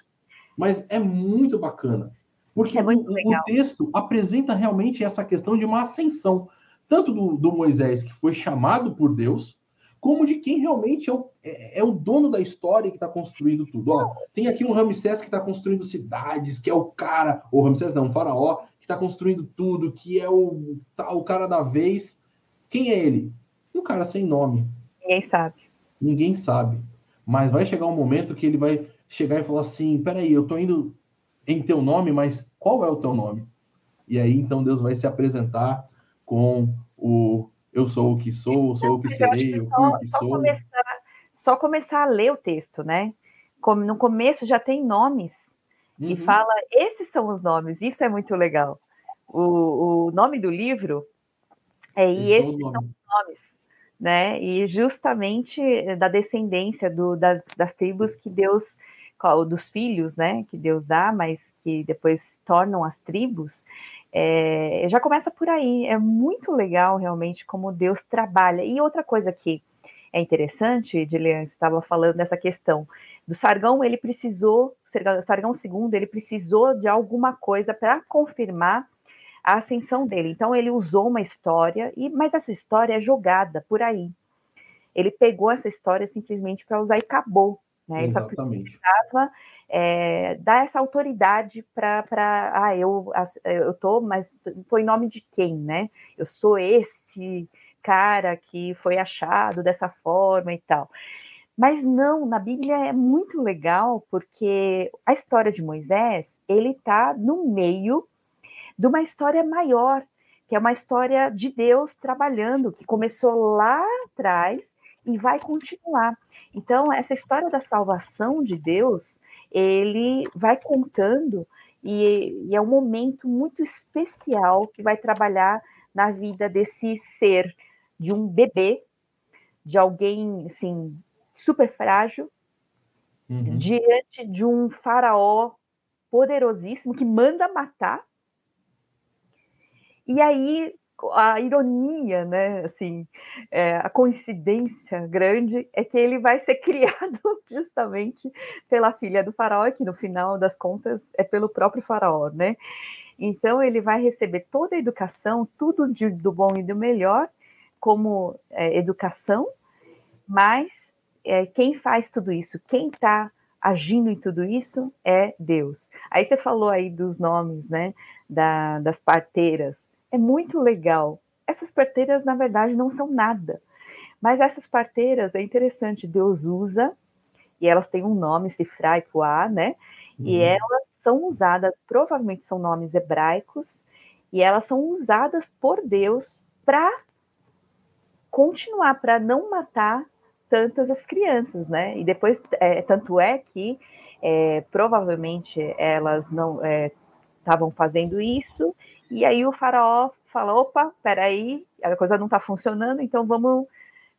Mas é muito bacana, porque é o, texto apresenta realmente essa questão de uma ascensão, tanto do, do Moisés, que foi chamado por Deus, como de quem realmente é o, é, é o dono da história que está construindo tudo. Ó, tem aqui um Ramsés que está construindo cidades, que é o cara, ou Ramsés não, um faraó, que está construindo tudo, que é o, tá, o cara da vez. Quem é ele? Um cara sem nome. Ninguém sabe. Ninguém sabe. Mas vai chegar um momento que ele vai chegar e falar assim: peraí, eu tô indo em teu nome, mas qual é o teu nome? E aí então Deus vai se apresentar com o eu sou o que sou, sou o que serei, eu fui o que sou. Começar, só começar a ler o texto, né? Como no começo já tem nomes uhum. e fala esses são os nomes. Isso é muito legal. O, o nome do livro é e esses são os nomes, né? E justamente da descendência do, das, das tribos que Deus dos filhos, né, que Deus dá, mas que depois tornam as tribos, é, já começa por aí. É muito legal realmente como Deus trabalha. E outra coisa que é interessante, Edilian, você estava falando dessa questão do Sargão, ele precisou, Sargão II, ele precisou de alguma coisa para confirmar a ascensão dele. Então ele usou uma história, e mas essa história é jogada por aí. Ele pegou essa história simplesmente para usar e acabou. Né? Ele só precisava é, dar essa autoridade para, ah, eu, eu tô, mas tô em nome de quem, né? Eu sou esse cara que foi achado dessa forma e tal. Mas não, na Bíblia é muito legal porque a história de Moisés, ele está no meio de uma história maior, que é uma história de Deus trabalhando, que começou lá atrás e vai continuar. Então, essa história da salvação de Deus, ele vai contando e, e, é um momento muito especial que vai trabalhar na vida desse ser, de um bebê, de alguém assim super frágil, uhum. diante de um faraó poderosíssimo que manda matar. E aí a ironia, né, assim, é, a coincidência grande é que ele vai ser criado justamente pela filha do faraó, que no final das contas é pelo próprio faraó, né? Então ele vai receber toda a educação, tudo de, do bom e do melhor, como é, educação, mas é, quem faz tudo isso, quem está agindo em tudo isso é Deus. Aí você falou aí dos nomes, né, da, das parteiras é muito legal. Essas parteiras, na verdade, não são nada. Mas essas parteiras, é interessante, Deus usa, e elas têm um nome, Sifra e Puá, né? Uhum. E elas são usadas, provavelmente são nomes hebraicos, e elas são usadas por Deus para continuar, para não matar tantas as crianças, né? E depois, é, tanto é que é, provavelmente elas não estavam é, fazendo isso e aí o faraó fala: opa, peraí, a coisa não está funcionando, então vamos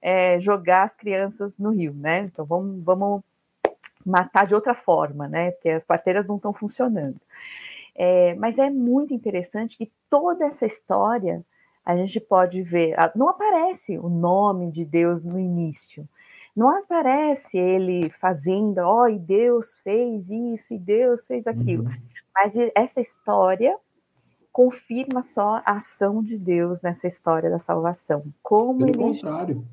é, jogar as crianças no rio, né? Então vamos, vamos matar de outra forma, né? Porque as parteiras não estão funcionando. É, mas é muito interessante que toda essa história a gente pode ver. Não aparece o nome de Deus no início. Não aparece ele fazendo, ó, oh, e Deus fez isso, e Deus fez aquilo. Uhum. Mas essa história confirma só a ação de Deus nessa história da salvação. Como Pelo ele contrário.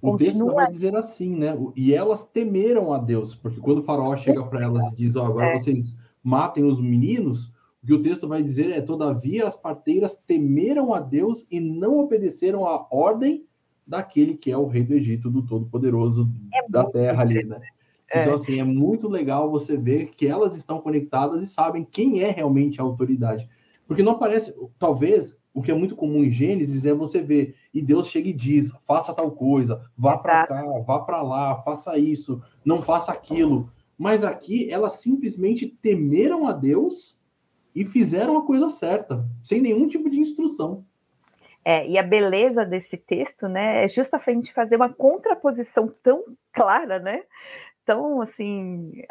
O continua... texto vai dizer assim, né? E elas temeram a Deus, porque quando o faraó chega para elas e diz, ó, oh, agora é. vocês matem os meninos, o que o texto vai dizer é, todavia as parteiras temeram a Deus e não obedeceram à ordem daquele que é o rei do Egito, do Todo-Poderoso é da terra ali, né? É. Então, assim, é muito legal você ver que elas estão conectadas e sabem quem é realmente a autoridade. Porque não aparece, talvez, o que é muito comum em Gênesis é você ver, e Deus chega e diz: faça tal coisa, vá para cá, vá para lá, faça isso, não faça aquilo. Mas aqui elas simplesmente temeram a Deus e fizeram a coisa certa, sem nenhum tipo de instrução. É, e a beleza desse texto, né, é justamente fazer uma contraposição tão clara, né, tão assim,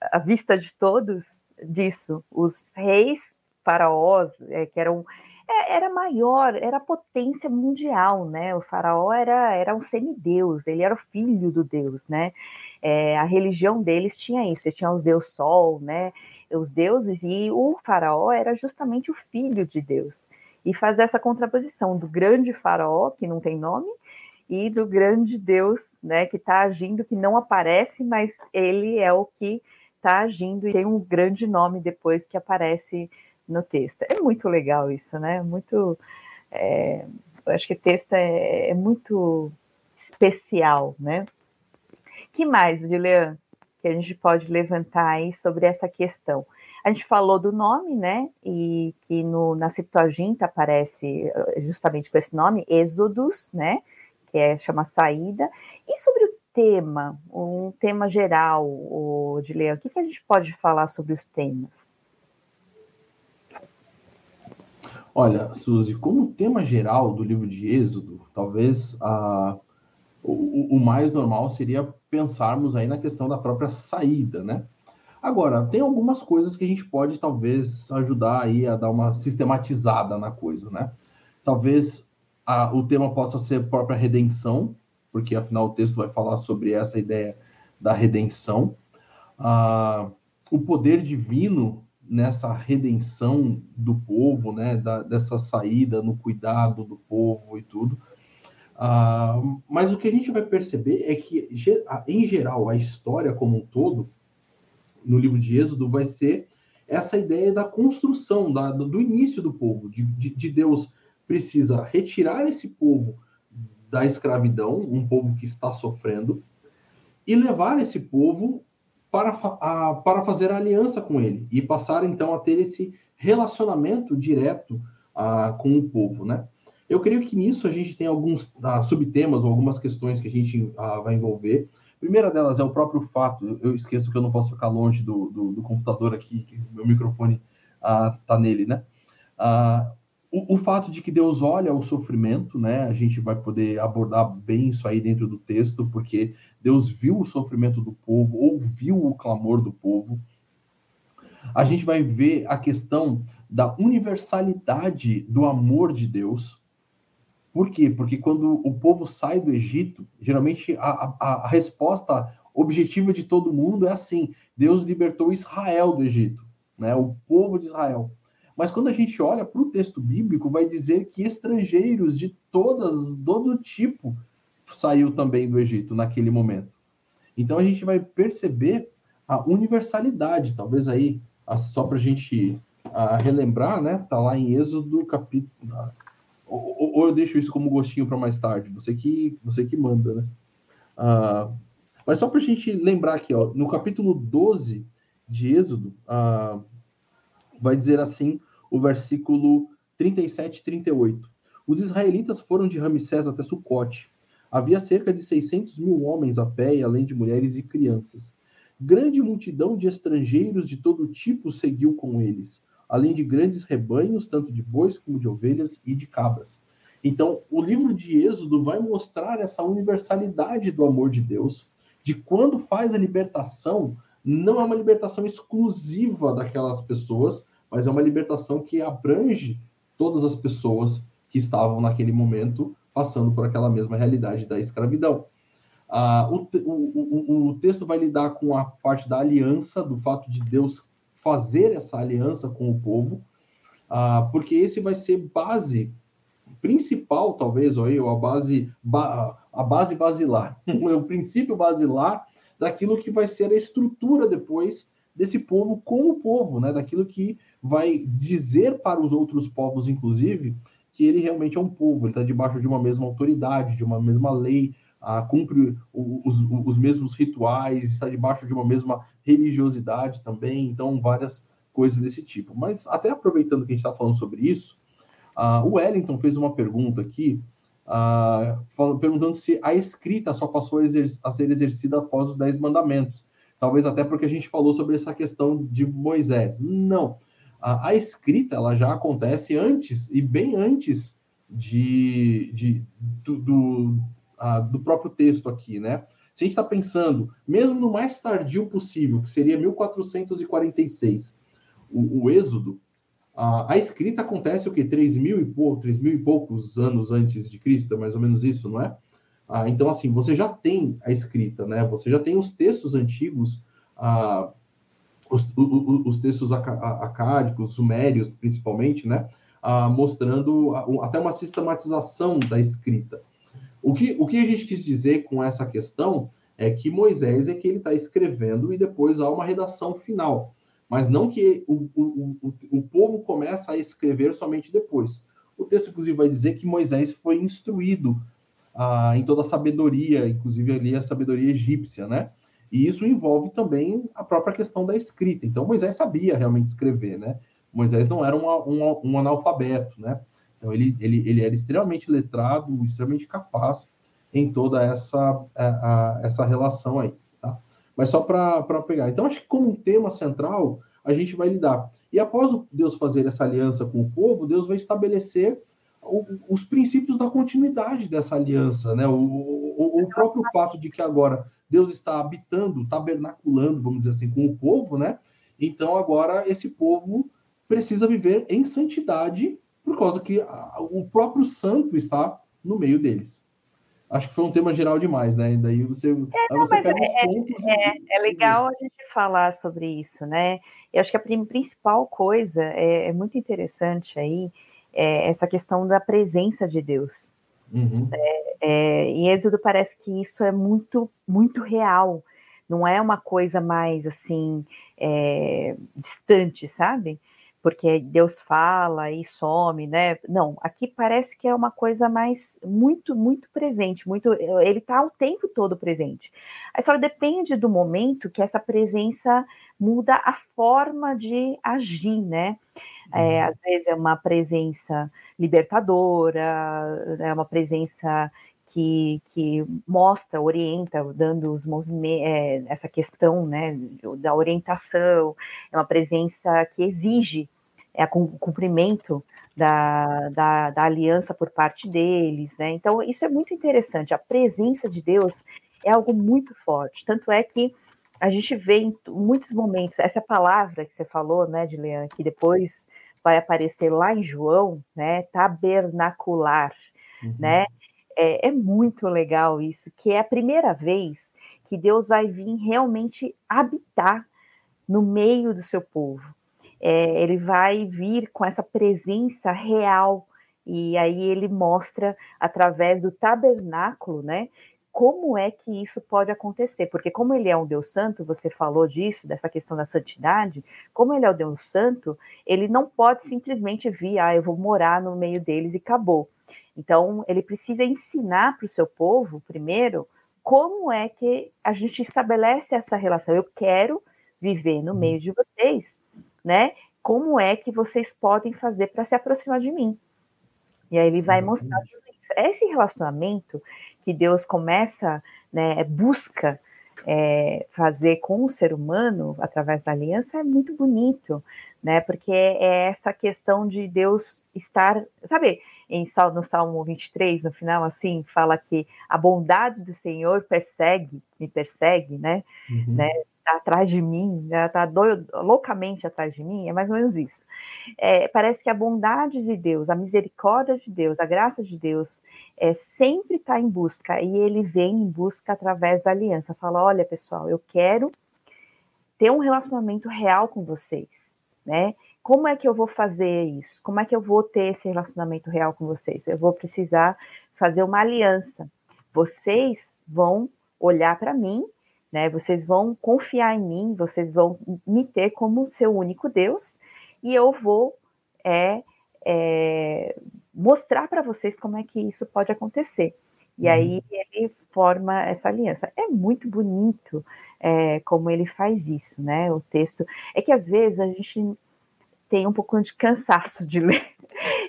à vista de todos disso. Os reis faraós, é, que eram é, era maior, era potência mundial, né? O faraó era, era um semideus, ele era o filho do deus, né? É, a religião deles tinha isso, tinha os deus sol, né? Os deuses, e o faraó era justamente o filho de Deus. E fazer essa contraposição do grande faraó, que não tem nome, e do grande Deus, né, que está agindo, que não aparece, mas ele é o que está agindo e tem um grande nome depois que aparece no texto. É muito legal isso, né? Muito. É, eu acho que texto é, é muito especial, né? que mais, Julian, que a gente pode levantar aí sobre essa questão? A gente falou do nome, né? E que no, na Septuaginta aparece eh, justamente com esse nome, Êxodos, né? Que é chama saída. E sobre o tema, um tema geral, o de o que, que a gente pode falar sobre os temas? Olha, Suzy, como tema geral do livro de Êxodo, talvez o, o mais normal seria pensarmos aí na questão da própria saída, né? Agora, tem algumas coisas que a gente pode talvez ajudar aí a dar uma sistematizada na coisa, né? Talvez o tema possa ser própria redenção, porque afinal o texto vai falar sobre essa ideia da redenção. Ah, o poder divino nessa redenção do povo, né? Da, dessa saída no cuidado do povo e tudo. Ah, mas o que a gente vai perceber é que, em geral, a história como um todo no livro de Êxodo vai ser essa ideia da construção, da, do início do povo, de, de, de Deus precisa retirar esse povo da escravidão, um povo que está sofrendo, e levar esse povo para, a, para fazer aliança com ele e passar então a ter esse relacionamento direto a, com o povo, né? Eu creio que nisso a gente tem alguns a, subtemas ou algumas questões que a gente vai envolver. A primeira delas é o próprio fato, eu esqueço que eu não posso ficar longe do, do, do computador aqui, que o meu microfone está nele, né? O, o, fato de que Deus olha o sofrimento, né? A gente vai poder abordar bem isso aí dentro do texto, porque Deus viu o sofrimento do povo, ouviu o clamor do povo. A gente vai ver a questão da universalidade do amor de Deus. Por quê? Porque quando o povo sai do Egito, geralmente a, a, a resposta objetiva de todo mundo é assim: Deus libertou Israel do Egito, né? O povo de Israel. Mas quando a gente olha para o texto bíblico, vai dizer que estrangeiros de todas, todo tipo saiu também do Egito naquele momento. Então a gente vai perceber a universalidade, talvez aí, só para a gente relembrar, né? Tá lá em Êxodo capítulo. Ou, ou eu deixo isso como gostinho para mais tarde, você que, você que manda, né? Ah, mas só para a gente lembrar aqui, ó, no capítulo 12 de Êxodo, ah, vai dizer assim: o versículo 37 e 38. Os israelitas foram de Ramsés até Sucote. Havia cerca de 600 mil homens a pé, além de mulheres e crianças. Grande multidão de estrangeiros de todo tipo seguiu com eles, além de grandes rebanhos, tanto de bois como de ovelhas e de cabras. Então, o livro de Êxodo vai mostrar essa universalidade do amor de Deus, de quando faz a libertação, não é uma libertação exclusiva daquelas pessoas, mas é uma libertação que abrange todas as pessoas que estavam naquele momento passando por aquela mesma realidade da escravidão. Ah, o, o, o, texto vai lidar com a parte da aliança, do fato de Deus fazer essa aliança com o povo, ah, porque esse vai ser base principal, talvez, ou, a base a base basilar, o princípio basilar daquilo que vai ser a estrutura depois desse povo como povo, né? Daquilo que vai dizer para os outros povos, inclusive, que ele realmente é um povo, ele está debaixo de uma mesma autoridade, de uma mesma lei, ah, cumpre os, os mesmos rituais, está debaixo de uma mesma religiosidade também, então várias coisas desse tipo. Mas até aproveitando que a gente está falando sobre isso, ah, o Wellington fez uma pergunta aqui, ah, perguntando se a escrita só passou a, a ser exercida após os Dez Mandamentos. Talvez até porque a gente falou sobre essa questão de Moisés. Não. A, a escrita ela já acontece antes e bem antes de, de do, do, a, do próprio texto aqui, né? Se a gente está pensando, mesmo no mais tardio possível, que seria 1446, o, o Êxodo, a, a, escrita acontece o que? 3 mil, e pou, 3 mil e poucos anos antes de Cristo, é mais ou menos isso, não é? Ah, então, assim, você já tem a escrita, né? Você já tem os textos antigos, ah, os, os, os, textos acádicos, sumérios, principalmente, né? Ah, mostrando até uma sistematização da escrita. O que, o que a gente quis dizer com essa questão é que Moisés é que ele está escrevendo e depois há uma redação final. Mas não que o, o, o, o povo começa a escrever somente depois. O texto, inclusive, vai dizer que Moisés foi instruído ah, em toda a sabedoria, inclusive ali a sabedoria egípcia, né? E isso envolve também a própria questão da escrita. Então, Moisés sabia realmente escrever, né? Moisés não era um analfabeto, né? Então, ele, ele, ele era extremamente letrado, extremamente capaz em toda essa, a, a, essa relação aí, tá? Mas só para pegar. Então, acho que como um tema central, a gente vai lidar. E após Deus fazer essa aliança com o povo, Deus vai estabelecer o, os princípios da continuidade dessa aliança, né? O, o, o, próprio fato de que agora Deus está habitando, tabernaculando, vamos dizer assim, com o povo, né? Então agora esse povo precisa viver em santidade por causa que o próprio santo está no meio deles. Acho que foi um tema geral demais, né? Daí você, é, não, você pega é, os pontos. É, e... é, legal a gente falar sobre isso, né? Eu acho que a principal coisa é, é muito interessante aí é essa questão da presença de Deus. Uhum. É, em Êxodo parece que isso é muito, muito real. Não é uma coisa mais assim é, distante, sabe? porque Deus fala e some, né? Não, aqui parece que é uma coisa mais muito, muito presente, muito, ele está o tempo todo presente. Aí só depende do momento que essa presença muda a forma de agir, né? É, uhum. às vezes é uma presença libertadora, é uma presença que, que mostra, orienta, dando os movimentos, é, essa questão né, da orientação, é uma presença que exige é, o cumprimento da, da, da, aliança por parte deles, né? Então, isso é muito interessante. A presença de Deus é algo muito forte. Tanto é que a gente vê em muitos momentos, essa palavra que você falou, né, Dilean, que depois vai aparecer lá em João, né, tabernacular, uhum. né? é, é muito legal isso, que é a primeira vez que Deus vai vir realmente habitar no meio do seu povo. É, ele vai vir com essa presença real e aí ele mostra através do tabernáculo, né? Como é que isso pode acontecer? Porque como ele é um Deus santo, você falou disso, dessa questão da santidade, como ele é o Deus santo, ele não pode simplesmente vir, ah, eu vou morar no meio deles e acabou. Então, ele precisa ensinar para o seu povo, primeiro, como é que a gente estabelece essa relação. Eu quero viver no meio de vocês, né? Como é que vocês podem fazer para se aproximar de mim? E aí ele vai mostrar tudo isso. Esse relacionamento que Deus começa, né, busca é, fazer com o ser humano através da aliança é muito bonito, né? Porque é essa questão de Deus estar, sabe? em, no Salmo 23, no final, assim, fala que a bondade do Senhor persegue, me persegue, né? Uhum. né? Tá atrás de mim, está loucamente atrás de mim, é mais ou menos isso. É, parece que a bondade de Deus, a misericórdia de Deus, a graça de Deus, é, sempre está em busca, e ele vem em busca através da aliança. Fala: olha, pessoal, eu quero ter um relacionamento real com vocês, né? como é que eu vou fazer isso? Como é que eu vou ter esse relacionamento real com vocês? Eu vou precisar fazer uma aliança. Vocês vão olhar para mim, né? Vocês vão confiar em mim, vocês vão me ter como seu único Deus, e eu vou é, é, mostrar para vocês como é que isso pode acontecer. E uhum. aí ele forma essa aliança. É muito bonito é, como ele faz isso, né? O texto. É que às vezes a gente tem um pouco de cansaço de ler.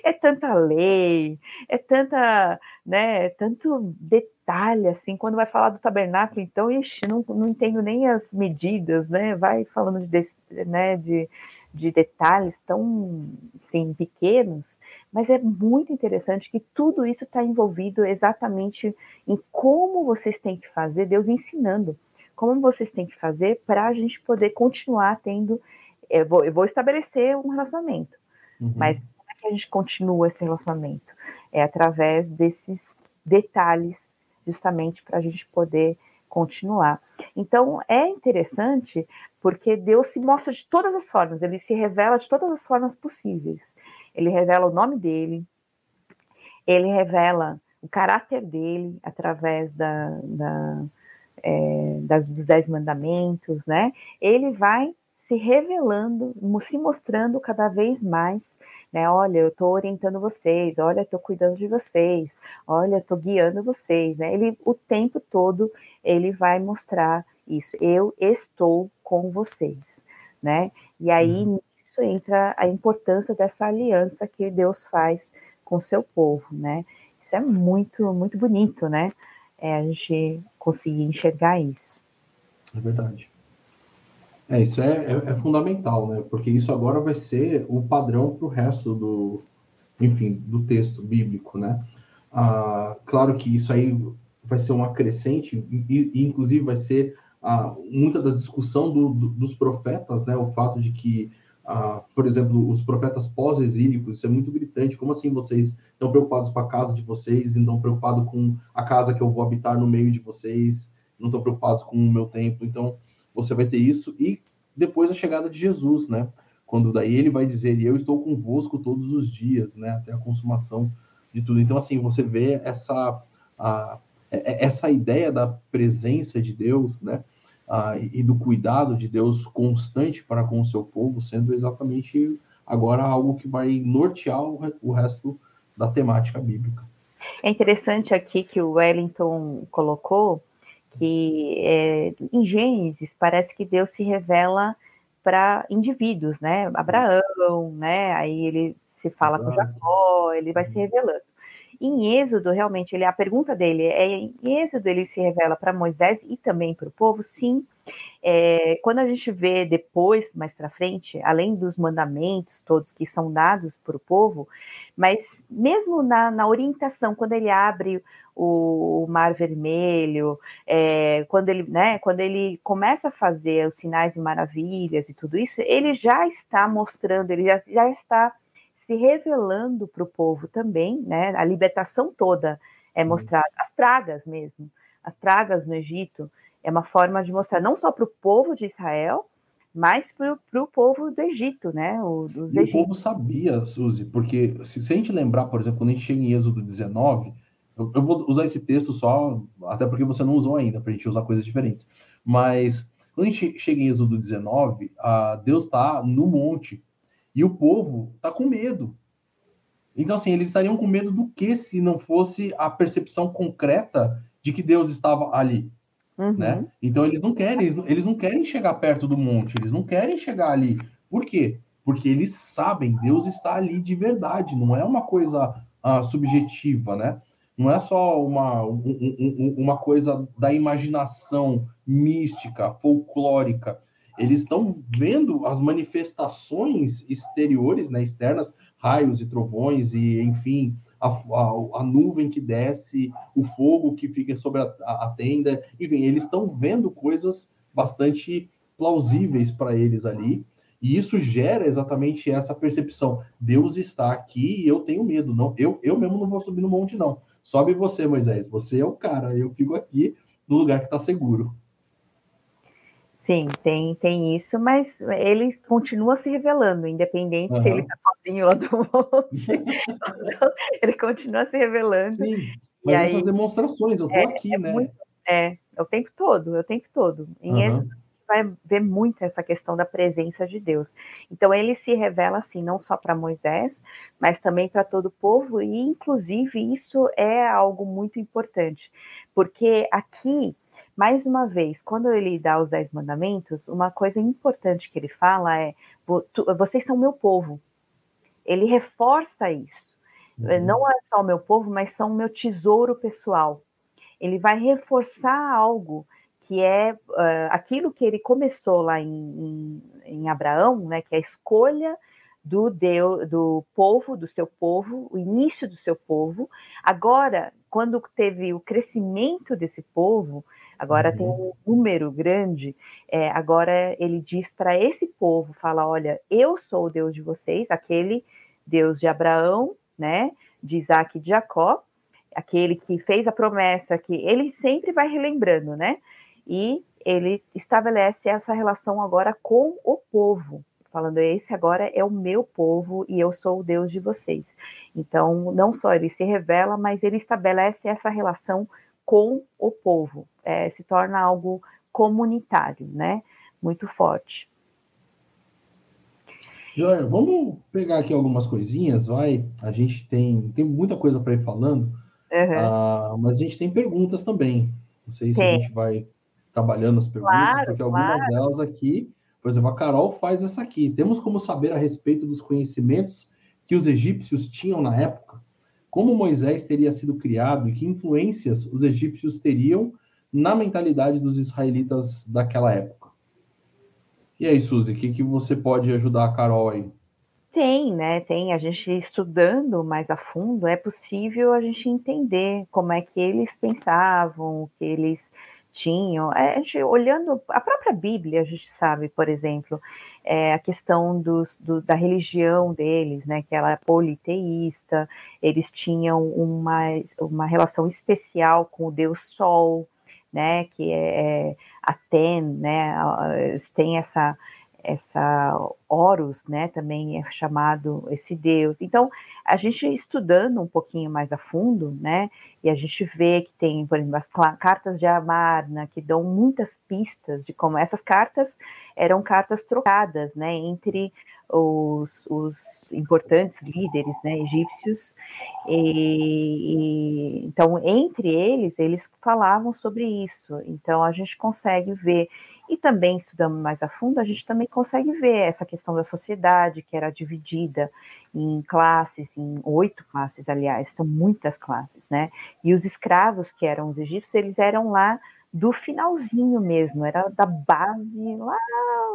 É tanta lei, é tanta, né, é tanto detalhe, assim, quando vai falar do tabernáculo, então, ixi, não, não entendo nem as medidas, né, vai falando de, né, de, de detalhes tão, assim, pequenos, mas é muito interessante que tudo isso está envolvido exatamente em como vocês têm que fazer, Deus ensinando, como vocês têm que fazer para a gente poder continuar tendo eu vou, eu vou estabelecer um relacionamento, uhum. mas como é que a gente continua esse relacionamento? É através desses detalhes, justamente para a gente poder continuar. Então é interessante porque Deus se mostra de todas as formas, ele se revela de todas as formas possíveis. Ele revela o nome dele, ele revela o caráter dele através da, da, é, das, dos dez mandamentos, né? Ele vai se revelando, se mostrando cada vez mais, né? Olha, eu estou orientando vocês, olha, estou cuidando de vocês, olha, eu estou guiando vocês, né? Ele o tempo todo ele vai mostrar isso. Eu estou com vocês, né? E aí uhum. nisso entra a importância dessa aliança que Deus faz com seu povo, né? Isso é muito, muito bonito, né? É a gente conseguir enxergar isso. É verdade. É, isso é, é, é fundamental, né? Porque isso agora vai ser o padrão para o resto do, enfim, do texto bíblico, né? Ah, claro que isso aí vai ser uma crescente, e, e inclusive vai ser ah, muita da discussão do, do, dos profetas, né? O fato de que, ah, por exemplo, os profetas pós-exílicos, isso é muito gritante. Como assim vocês estão preocupados com a casa de vocês e não preocupados com a casa que eu vou habitar no meio de vocês? Não estão preocupados com o meu templo? Então, você vai ter isso. E depois a chegada de Jesus, né? Quando daí ele vai dizer, eu estou convosco todos os dias, né? Até a consumação de tudo. Então, assim, você vê essa, a, é, é, essa ideia da presença de Deus, né? Ah, e do cuidado de Deus constante para com o seu povo, sendo exatamente agora algo que vai nortear o, o resto da temática bíblica. É interessante aqui que o Wellington colocou que é, em Gênesis parece que Deus se revela para indivíduos, né? Abraão, né? Aí ele se fala com Jacó, ele vai se revelando. Em Êxodo, realmente, ele, a pergunta dele é: em Êxodo ele se revela para Moisés e também para o povo? Sim. É, quando a gente vê depois, mais para frente, além dos mandamentos todos que são dados para o povo, mas mesmo na, na, orientação, quando ele abre o, o Mar Vermelho, é, quando, ele, né, quando ele começa a fazer os sinais e maravilhas e tudo isso, ele já está mostrando, ele já, já está se revelando para o povo também, né? A libertação toda é uhum. mostrada, as pragas mesmo, as pragas no Egito é uma forma de mostrar não só para o povo de Israel, mas para o povo do Egito, né? O, dos e o povo sabia, Suzy, porque se, se, a gente lembrar, por exemplo, quando a gente chega em Êxodo 19, eu, eu vou usar esse texto só, até porque você não usou ainda, para a gente usar coisas diferentes. Mas quando a gente chega em Êxodo 19, a Deus está no monte e o povo está com medo. Então, assim, eles estariam com medo do que se não fosse a percepção concreta de que Deus estava ali, uhum. né? Então, eles não querem, eles não, eles não querem chegar perto do monte, eles não querem chegar ali. Por quê? Porque eles sabem, Deus está ali de verdade, não é uma coisa uh, subjetiva, né? Não é só uma, um, um, uma coisa da imaginação mística, folclórica eles estão vendo as manifestações exteriores, né, externas, raios e trovões, e enfim, a, a, a nuvem que desce, o fogo que fica sobre a, a tenda, enfim, eles estão vendo coisas bastante plausíveis para eles ali, e isso gera exatamente essa percepção. Deus está aqui e eu tenho medo. Não, eu, eu mesmo não vou subir no monte, não. Sobe você, Moisés. Você é o cara. Eu fico aqui no lugar que está seguro. Sim, tem, tem isso, mas ele continua se revelando, independente uhum. se ele está sozinho lá do monte. ele continua se revelando. Sim, mas e essas aí, demonstrações, eu estou é, aqui, é né? Muito, é, é o tempo todo, é o tempo todo. Em uhum. Êxodo, vai ver muito essa questão da presença de Deus. Então ele se revela assim, não só para Moisés, mas também para todo o povo, e inclusive isso é algo muito importante, porque aqui mais uma vez, quando ele dá os dez mandamentos, uma coisa importante que ele fala é: vocês são meu povo. Ele reforça isso. Uhum. Não é só o meu povo, mas são o meu tesouro pessoal. Ele vai reforçar algo que é uh, aquilo que ele começou lá em, em, em, Abraão, né, que é a escolha do, Deus, do povo, do seu povo, o início do seu povo. Agora, quando teve o crescimento desse povo, agora uhum. tem um número grande. É, agora ele diz para esse povo: fala, olha, eu sou o Deus de vocês, aquele Deus de Abraão, né, de Isaac e de Jacó, aquele que fez a promessa, que ele sempre vai relembrando, né? E ele estabelece essa relação agora com o povo, falando: esse agora é o meu povo e eu sou o Deus de vocês. Então, não só ele se revela, mas ele estabelece essa relação com o povo, é, se torna algo comunitário, né? Muito forte. Joia, vamos pegar aqui algumas coisinhas, vai. A gente tem, tem muita coisa para ir falando, uhum. uh, mas a gente tem perguntas também. Não sei se a gente vai trabalhando as perguntas, claro, porque algumas claro. delas aqui, por exemplo, a Carol faz essa aqui. Temos como saber a respeito dos conhecimentos que os egípcios tinham na época? Como Moisés teria sido criado e que influências os egípcios teriam na mentalidade dos israelitas daquela época? E aí, Suzy, o que, que você pode ajudar a Carol aí? Tem, né? Tem. A gente estudando mais a fundo, é possível a gente entender como é que eles pensavam, o que eles tinham. É, a gente, olhando a própria Bíblia, a gente sabe, por exemplo, é, a questão dos, do, da religião deles, né? Que ela é politeísta. Eles tinham uma, uma relação especial com o Deus Sol, né? Que é, é Aten, né? Eles têm essa essa Horus, né, também é chamado esse deus. Então, a gente estudando um pouquinho mais a fundo, né, e a gente vê que tem, por exemplo, as cartas de Amarna, que dão muitas pistas de como essas cartas eram cartas trocadas, né, entre os, os importantes líderes, né, egípcios, e, e, então, entre eles, eles falavam sobre isso, então a gente consegue ver e também estudando mais a fundo, a gente também consegue ver essa questão da sociedade, que era dividida em classes, em oito classes, aliás, são muitas classes, né? E os escravos, que eram os egípcios, eles eram lá do finalzinho mesmo, era da base lá,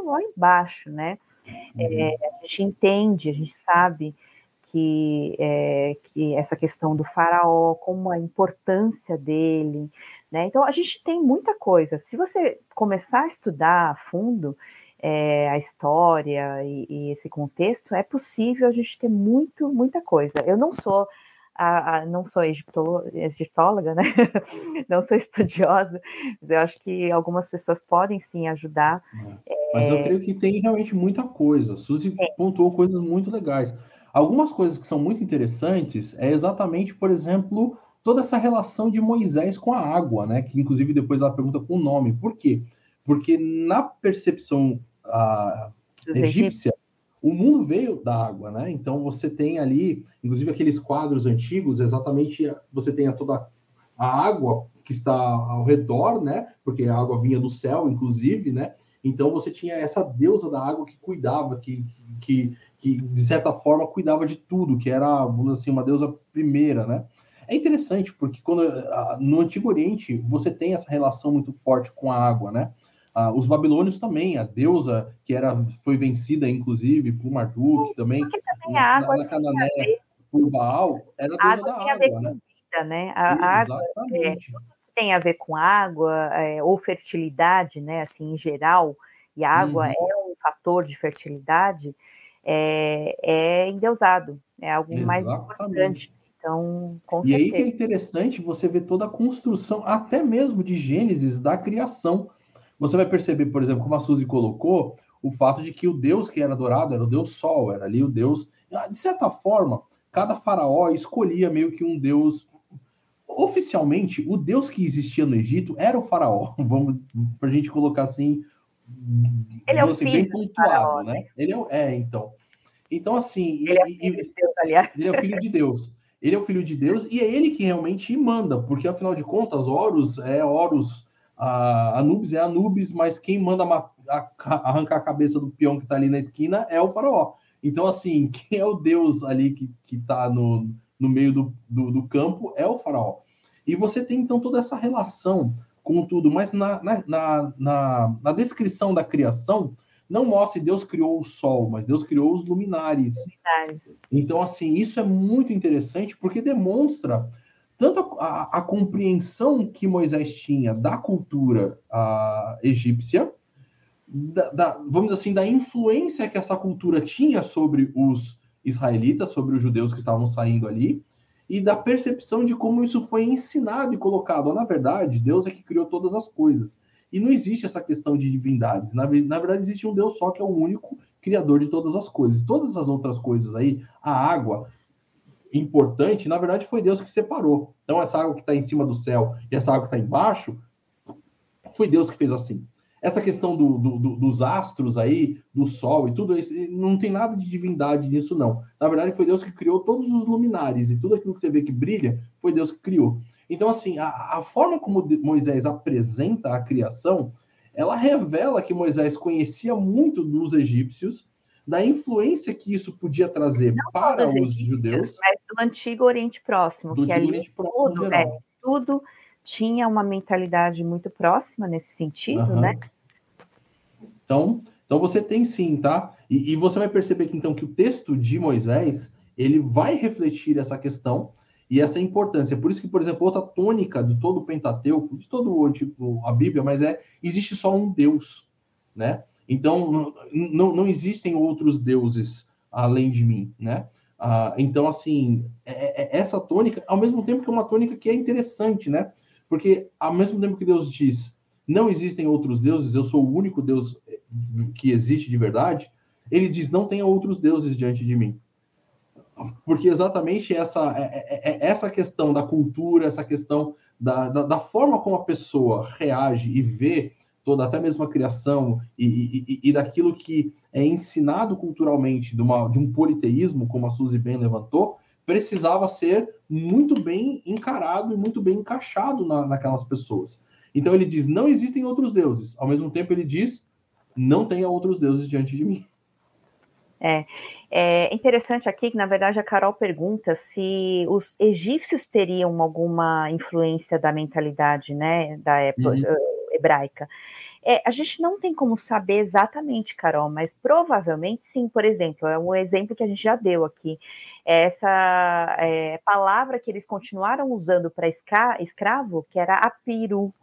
lá embaixo, né? Uhum. É, a gente entende, a gente sabe que, é, que essa questão do faraó, como a importância dele, né? Então, a gente tem muita coisa. Se você começar a estudar a fundo é, a história e, e, esse contexto, é possível a gente ter muito, muita coisa. Eu não sou. A, a, não sou egiptóloga, né? não sou estudiosa, mas eu acho que algumas pessoas podem sim ajudar. É, mas eu creio que tem realmente muita coisa. Suzy é. pontuou coisas muito legais. Algumas coisas que são muito interessantes é exatamente, por exemplo, toda essa relação de Moisés com a água, né? Que inclusive depois ela pergunta com o nome. Por quê? Porque na percepção a, egípcia, o mundo veio da água, né? Então você tem ali, inclusive aqueles quadros antigos, exatamente você tem a toda a água que está ao redor, né? Porque a água vinha do céu, inclusive, né? Então você tinha essa deusa da água que cuidava, que, que, que de certa forma cuidava de tudo, que era, vamos dizer assim, uma deusa primeira, né? É interessante porque quando no Antigo Oriente você tem essa relação muito forte com a água, né? Ah, os babilônios também, a deusa que era foi vencida inclusive por Marduk também, também na, a água na Canané por Baal, era a deusa a da água, né? Vida, né? A água é, tem a ver com água é, ou fertilidade, né? Assim, em geral, e a água uhum. é um fator de fertilidade, é, é endeusado, é algo Exatamente. mais importante então, com e certeza. aí que é interessante você ver toda a construção, até mesmo de Gênesis, da criação. Você vai perceber, por exemplo, como a Suzy colocou, o fato de que o Deus que era adorado era o Deus Sol, era ali o Deus. Ah, de certa forma, cada faraó escolhia meio que um Deus. Oficialmente, o Deus que existia no Egito era o faraó. Vamos, para a gente colocar assim. Ele é o assim, bem pontuado, faraó, né? né? Ele é, é, então. Então, assim. Ele é filho de Deus, aliás. Ele é o filho de Deus. Ele é o filho de Deus e é ele que realmente manda, porque afinal de contas, Horus é Horus, a Anubis é Anubis, mas quem manda arrancar a cabeça do peão que está ali na esquina é o faraó. Então, assim, quem é o Deus ali que, que tá no, no meio do, do, do campo é o faraó. E você tem, então, toda essa relação com tudo, mas na, na, na, na descrição da criação, não mostre Deus criou o sol, mas Deus criou os luminares. luminares. Então, assim, isso é muito interessante porque demonstra tanto a, a, a compreensão que Moisés tinha da cultura a, egípcia, da, da, vamos dizer assim, da influência que essa cultura tinha sobre os israelitas, sobre os judeus que estavam saindo ali, e da percepção de como isso foi ensinado e colocado. Na verdade, Deus é que criou todas as coisas. E não existe essa questão de divindades. Na, na verdade, existe um Deus só que é o único criador de todas as coisas. Todas as outras coisas aí, a água importante, na verdade, foi Deus que separou. Então, essa água que está em cima do céu e essa água que está embaixo, foi Deus que fez assim. essa questão do, do, do, dos astros aí, do sol e tudo isso, não tem nada de divindade nisso, não. Na verdade, foi Deus que criou todos os luminares e tudo aquilo que você vê que brilha, foi Deus que criou. Então, assim, a, a forma como Moisés apresenta a criação, ela revela que Moisés conhecia muito dos egípcios, da influência que isso podia trazer Não para os judeus. Mas do Antigo Oriente Próximo, do que Antigo Oriente Próximo tudo, é, tudo tinha uma mentalidade muito próxima nesse sentido, uhum. né? Então, então você tem sim, tá? E, e, você vai perceber que então que o texto de Moisés ele vai refletir essa questão e essa importância. Por isso que, por exemplo, outra tônica de todo o Pentateuco, de todo o tipo a Bíblia, mas é existe só um Deus, né? Então, não, não existem outros deuses além de mim, né? Ah, então, assim, é, é, essa tônica, ao mesmo tempo que é uma tônica que é interessante, né? Porque ao mesmo tempo que Deus diz, não existem outros deuses, eu sou o único Deus que existe de verdade, ele diz, não tenha outros deuses diante de mim. Porque exatamente essa, é, é, é essa questão da cultura, essa questão da, da, da forma como a pessoa reage e vê toda, até mesmo a criação e, e, e daquilo que é ensinado culturalmente de, uma, de um politeísmo, como a Suzy bem levantou, precisava ser muito bem encarado e muito bem encaixado na, naquelas pessoas. Então ele diz: não existem outros deuses. Ao mesmo tempo, ele diz: não tenha outros deuses diante de mim. É, é interessante aqui que, na verdade, a Carol pergunta se os egípcios teriam alguma influência da mentalidade né, da época uhum. Eh, hebraica. É, a gente não tem como saber exatamente, Carol, mas provavelmente sim. Por exemplo, é um exemplo que a gente já deu aqui. Essa é, palavra que eles continuaram usando para escravo, que era apiru,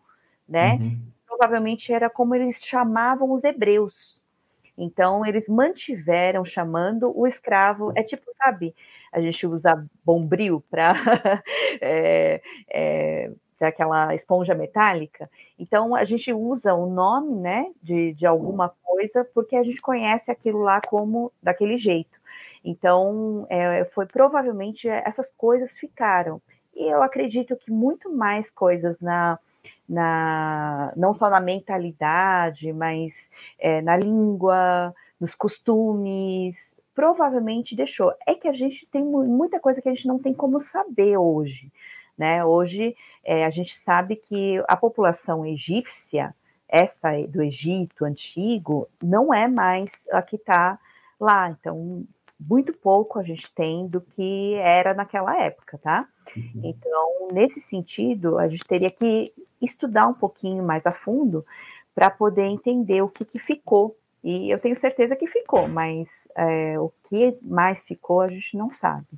né? Uhum. Provavelmente era como eles chamavam os hebreus. Então, eles mantiveram chamando o escravo. É tipo, sabe, a gente usa bombril para é, é, aquela esponja metálica. Então, a gente usa o nome, né, de, de alguma coisa, porque a gente conhece aquilo lá como daquele jeito. Então, é, foi provavelmente essas coisas ficaram. E eu acredito que muito mais coisas na, na não só na mentalidade, mas é, na língua, nos costumes, provavelmente deixou. É que a gente tem muita coisa que a gente não tem como saber hoje. Né? Hoje é, a gente sabe que a população egípcia, essa do Egito antigo, não é mais a que está lá. Então, muito pouco a gente tem do que era naquela época, tá? Uhum. Então, nesse sentido, a gente teria que estudar um pouquinho mais a fundo para poder entender o que, que ficou. E eu tenho certeza que ficou, mas é, o que mais ficou a gente não sabe,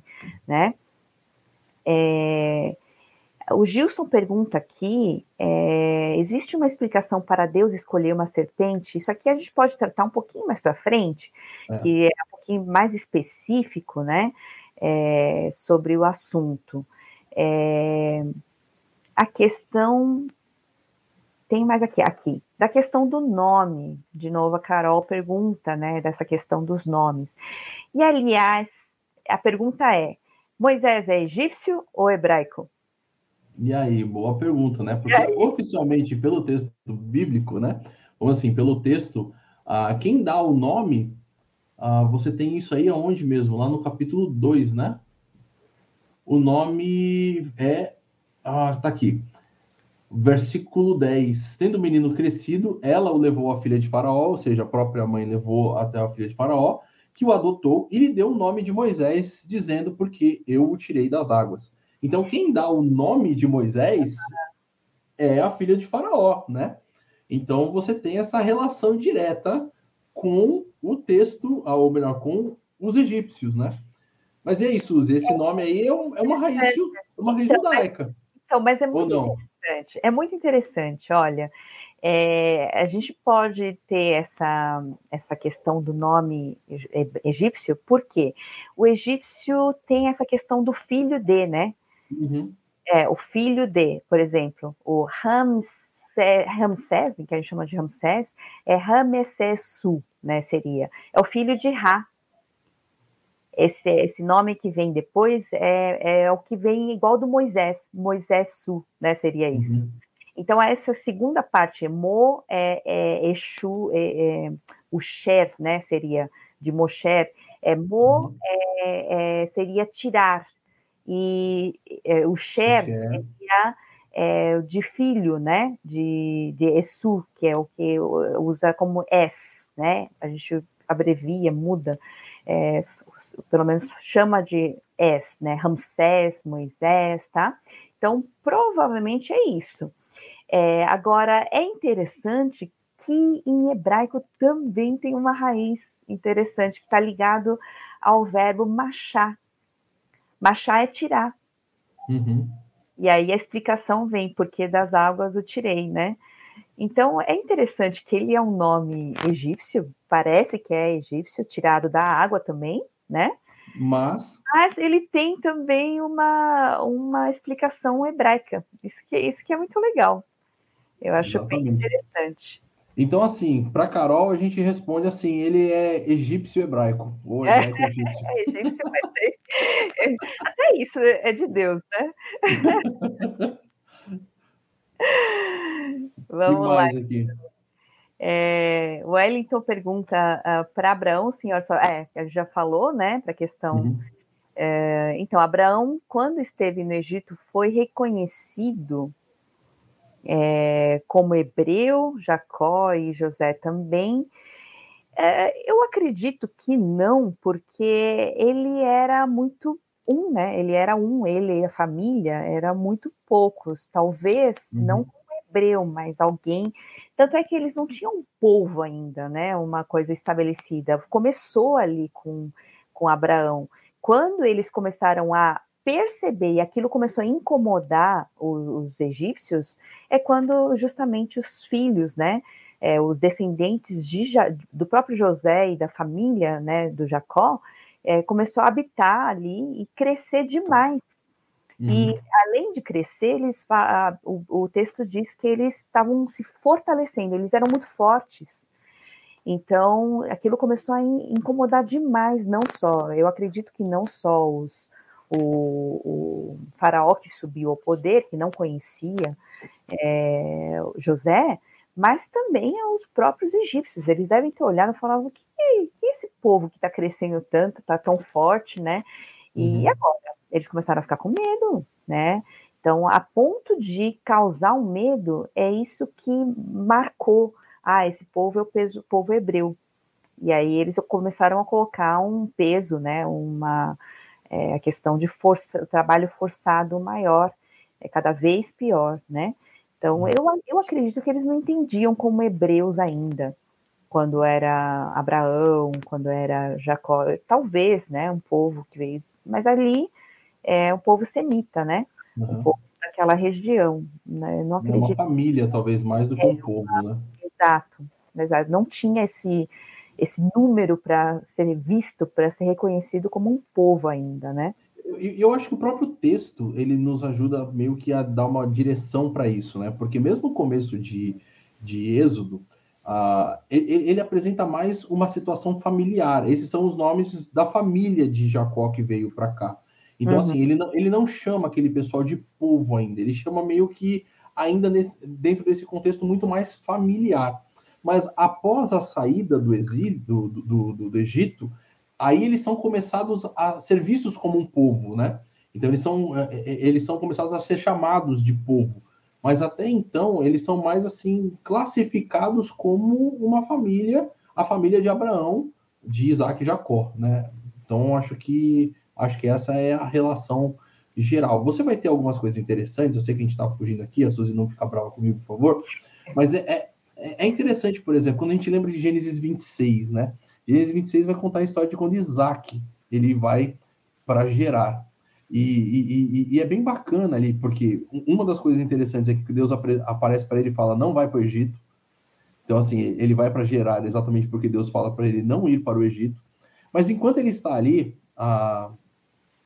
né? É, o Gilson pergunta aqui: é, existe uma explicação para Deus escolher uma serpente? Isso aqui a gente pode tratar um pouquinho mais para frente, é. que é um pouquinho mais específico, né? É, sobre o assunto. É, a questão. Tem mais aqui, aqui. Da questão do nome. De novo, a Carol pergunta, né? Dessa questão dos nomes. E, aliás, a pergunta é: Moisés é egípcio ou hebraico? E aí, boa pergunta, né? Porque oficialmente, pelo texto bíblico, né? Ou assim, pelo texto, ah, quem dá o nome, ah, você tem isso aí aonde mesmo? Lá no capítulo 2, né? O nome é. Ah, tá aqui. Versículo 10. Tendo o menino crescido, ela o levou à filha de Faraó, ou seja, a própria mãe levou até a filha de Faraó, que o adotou e lhe deu o nome de Moisés, dizendo: Porque eu o tirei das águas. Então, quem dá o nome de Moisés é a filha de Faraó, né? Então, você tem essa relação direta com o texto, ou melhor, com os egípcios, né? Mas e aí, Suzy, esse nome aí é, é uma raiz, é uma raiz então, judaica. Então, mas é muito interessante. É muito interessante, olha. É, a gente pode ter essa, essa questão do nome egípcio, porque o egípcio tem essa questão do filho de, né? Uhum. É, o filho de, por exemplo, o Ramsés, Ramsés, que a gente chama de Ramsés, é Ramesesu, né, seria. É o filho de Ra. Esse, esse nome que vem depois é, é o que vem igual do Moisés, Moisés Su, né, seria isso. Uhum. Então, essa segunda parte, Mo é, é Exu, é, é, o Sher, né? Seria de Mosher. É, Mo uhum. é, é, seria tirar. E é, o Sher, seria é, de filho, né? De, de Esu, que é o que usa como S, né? A gente abrevia, muda. É, pelo menos chama de S, né? Ramsés, Moisés, tá? Então, provavelmente é isso. É, agora, é interessante que em hebraico também tem uma raiz interessante que está ligado ao verbo machar. Machar é tirar. Uhum. E aí a explicação vem, porque das águas o tirei, né? Então é interessante que ele é um nome egípcio, parece que é egípcio, tirado da água também, né? Mas. Mas ele tem também uma, uma explicação hebraica. Isso que, isso que é muito legal. Eu acho Exatamente. bem interessante. Então, assim, para Carol, a gente responde assim: ele é egípcio hebraico. Ou é, egípcio. É, egípcio, mas é, até isso é de Deus, né? Vamos lá. Aqui? É, o Wellington pergunta uh, ah, para Abraão, senhor, é, já falou, né, para a questão. Uhum. É, então, Abraão, quando esteve no Egito, foi reconhecido é, como hebreu, Jacó e José também. É, eu acredito que não, porque ele era muito um, né? Ele era um, ele e a família era muito poucos, talvez uhum. não como hebreu, mas alguém. Tanto é que eles não tinham um povo ainda, né? Uma coisa estabelecida. Começou ali com, com Abraão. Quando eles começaram a perceber e aquilo começou a incomodar os, os egípcios, é quando justamente os filhos, né? É, os descendentes de, do próprio José e da família né, do Jacó, é, começou a habitar ali e crescer demais. Uhum. E além de crescer, eles, a, o, o texto diz que eles estavam se fortalecendo, eles eram muito fortes. Então, aquilo começou a incomodar demais, não só, eu acredito que não só os, o, o faraó que subiu ao poder, que não conhecia é, José, mas também aos próprios egípcios. Eles devem ter olhado e falado que, que esse povo que está crescendo tanto, está tão forte, né? E uhum. agora? Eles começaram a ficar com medo, né? Então, a ponto de causar um medo, é isso que marcou. Ah, esse povo é o peso, povo hebreu. E aí eles começaram a colocar um peso, né? Uma é, questão de força, o trabalho forçado maior, é cada vez pior, né? Então, eu, eu acredito que eles não entendiam como hebreus ainda, quando era Abraão, quando era Jacó, talvez, né, um povo que veio, mas ali é um povo semita, né? Uhum. Um povo daquela região, né? não acredito. É uma família, talvez, mais do que é, um povo, né? Exato, exato. Não tinha esse, esse número para ser visto, para ser reconhecido como um povo ainda, né? Eu, eu acho que o próprio texto ele nos ajuda meio que a dar uma direção para isso, né? Porque mesmo o começo de, de Êxodo, uh, ele, ele, apresenta mais uma situação familiar. Esses são os nomes da família de Jacó que veio para cá. Então, uhum. assim, ele não, ele não chama aquele pessoal de povo ainda, ele chama meio que ainda nesse, dentro desse contexto muito mais familiar. Mas após a saída do exílio, do, do, do, do Egito, aí eles são começados a ser vistos como um povo, né? Então eles são, é, é, eles são começados a ser chamados de povo. Mas até então eles são mais assim classificados como uma família, a família de Abraão, de Isaac e Jacó, né? Então acho que acho que essa é a relação geral. Você vai ter algumas coisas interessantes. Eu sei que a gente está fugindo aqui, a Suzy não fica brava comigo, por favor. Mas é, é é, interessante, por exemplo, quando a gente lembra de Gênesis 26, né? Gênesis 26 vai contar a história de quando Isaac ele vai para gerar. E, e, e, é bem bacana ali, porque uma das coisas interessantes é que Deus aparece para ele e fala: não vai para o Egito. Então, assim, ele vai para gerar exatamente porque Deus fala para ele não ir para o Egito. Mas enquanto ele está ali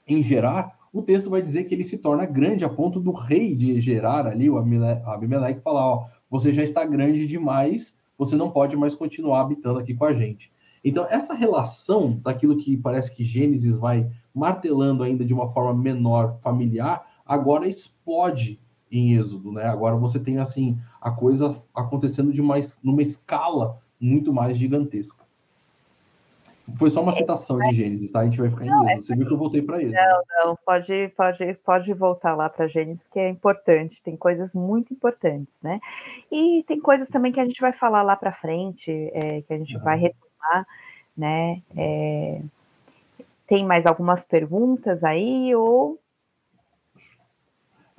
em gerar, o texto vai dizer que ele se torna grande a ponto do rei de gerar ali, o Abimeleque, falar: ó, você já está grande demais, você não pode mais continuar habitando aqui com a gente. Então, essa relação daquilo que parece que Gênesis vai martelando ainda de uma forma menor, familiar, agora explode em Êxodo, né? Agora você tem assim a coisa acontecendo de mais numa escala muito mais gigantesca. Foi só uma citação de Gênesis, tá? A gente vai ficar em não, Êxodo. Você viu que eu voltei para Êxodo. Não, não, pode, pode, pode voltar lá para Gênesis, porque é importante, tem coisas muito importantes, né? E tem coisas também que a gente vai falar lá para frente, é, que a gente vai retomar, né? É... Tem mais algumas perguntas aí, ou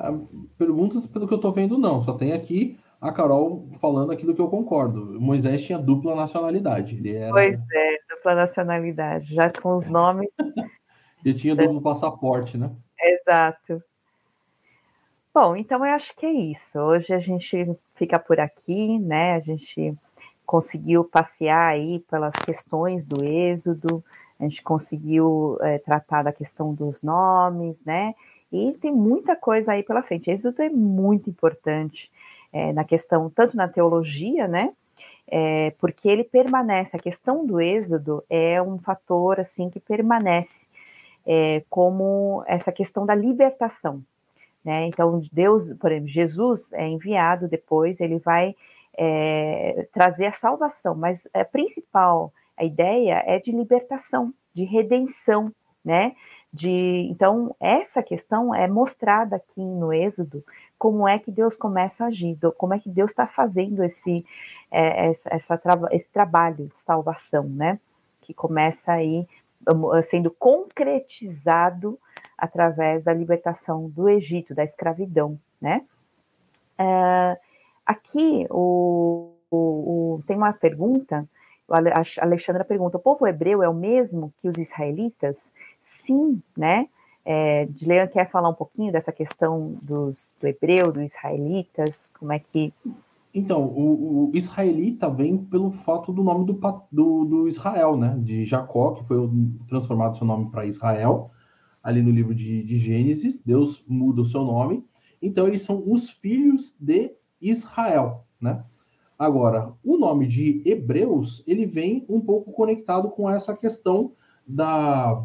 ah, perguntas, pelo que eu estou vendo, não. Só tem aqui a Carol falando aquilo que eu concordo. Moisés tinha dupla nacionalidade. Ele era... Pois é, dupla nacionalidade. Já com os nomes. Ele tinha duplo passaporte, né? Exato. Bom, então eu acho que é isso. Hoje a gente fica por aqui, né? A gente conseguiu passear aí pelas questões do êxodo, a gente conseguiu é, tratar da questão dos nomes, né? E tem muita coisa aí pela frente. Êxodo é muito importante é, na questão, tanto na teologia, né? É, porque ele permanece, a questão do êxodo é um fator assim que permanece é, como essa questão da libertação. Né? Então, Deus, por exemplo, Jesus é enviado depois, ele vai é, trazer a salvação, mas a principal, a ideia é de libertação, de redenção, né? de então essa questão é mostrada aqui no Êxodo como é que Deus começa a agir, como é que Deus está fazendo esse é, essa, essa, esse trabalho de salvação, né? Que começa aí sendo concretizado através da libertação do Egito, da escravidão, né? É, aqui o, o, o, tem uma pergunta a Alexandra pergunta: o povo hebreu é o mesmo que os israelitas? Sim, né? É, Dilean quer falar um pouquinho dessa questão dos, do hebreu, dos israelitas, como é que. Então, o, o israelita vem pelo fato do nome do, do, do, Israel, né? De Jacó, que foi transformado seu nome para Israel, ali no livro de, de Gênesis. Deus muda o seu nome. Então, eles são os filhos de Israel, né? Agora, o nome de Hebreus, ele vem um pouco conectado com essa questão da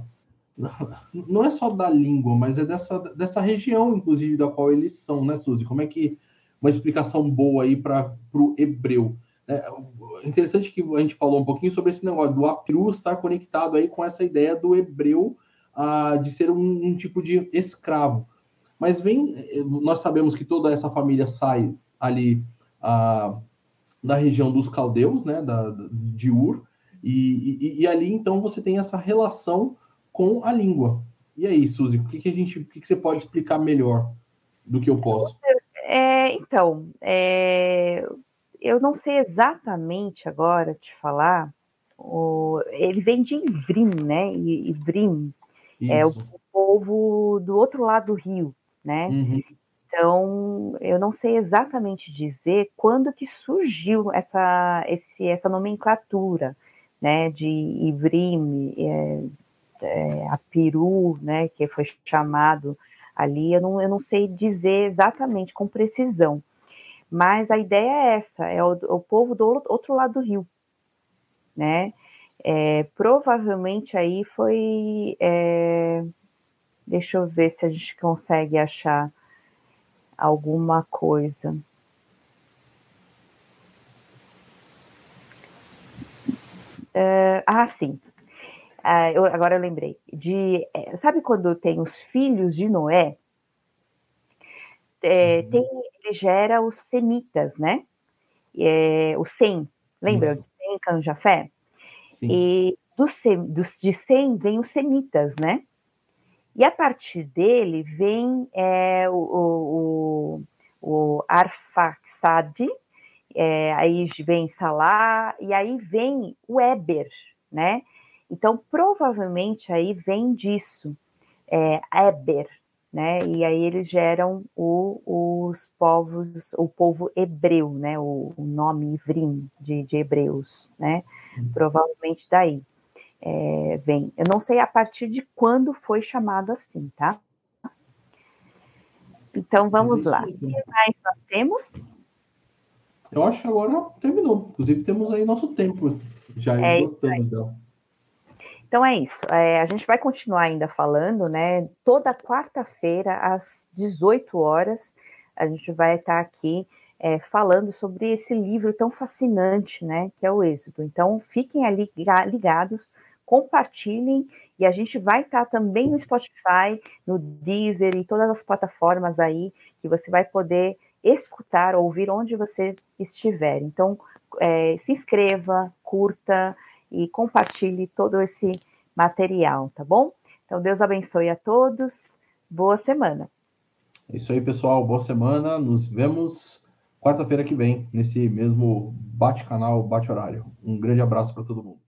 não é só da língua, mas é dessa, dessa região, inclusive, da qual eles são, né, Suzy? Como é que uma explicação boa aí para o hebreu? É interessante que a gente falou um pouquinho sobre esse negócio do Apiru estar conectado aí com essa ideia do hebreu ah, de ser um, um, tipo de escravo. Mas vem, nós sabemos que toda essa família sai ali ah, da região dos caldeus, né, da, de Ur, e, e, e, ali então você tem essa relação com a língua. E aí, Suzy, o que, que a gente, o que, que você pode explicar melhor do que eu posso? É, então, é, eu não sei exatamente agora te falar. O, ele vem de Ivrim, né? Ivrim é o, povo do outro lado do rio, né? Uhum. Então, eu não sei exatamente dizer quando que surgiu essa, esse, essa nomenclatura, né, de Ivrim, é, é, a Peru, né, que foi chamado ali, eu não, eu não sei dizer exatamente com precisão, mas a ideia é essa, é o, o povo do outro lado do rio, né, é, provavelmente aí foi, é, deixa eu ver se a gente consegue achar alguma coisa. Uh, ah, sim. Uh, eu, agora eu lembrei. De, é, sabe quando tem os filhos de Noé? É, uhum. tem, ele gera os semitas, né? É, o Sem. Lembra uhum. de Sem, Canjafé? E do, do, de Sem vem os semitas, né? E a partir dele vem é, o, o, o Arfaxad, é, aí vem Salah, e aí vem o Eber, né? Então, provavelmente aí vem disso, é, Eber, né? E aí eles geram o, os povos, o povo hebreu, né? O, o nome Ivrim de, de hebreus, né? Hum. Provavelmente daí é, vem. Eu não sei a partir de quando foi chamado assim, tá? Então vamos lá. O que mais nós temos? Eu acho que agora terminou. Inclusive temos aí nosso tempo já é esgotando. Então. Então é isso. É, a gente vai continuar ainda falando, né? Toda quarta-feira, às 18 horas, a gente vai estar aqui é, falando sobre esse livro tão fascinante, né, que é o Êxodo. Então, fiquem ali ligados, compartilhem, e a gente vai estar também no Spotify, no Deezer e todas as plataformas aí, que você vai poder escutar, ouvir onde você estiver. Então, é, se inscreva, curta e compartilhe todo esse material, tá bom? Então, Deus abençoe a todos. Boa semana. É isso aí, pessoal. Boa semana. Nos vemos quarta-feira que vem, nesse mesmo bate-canal, bate-horário. Um grande abraço para todo mundo.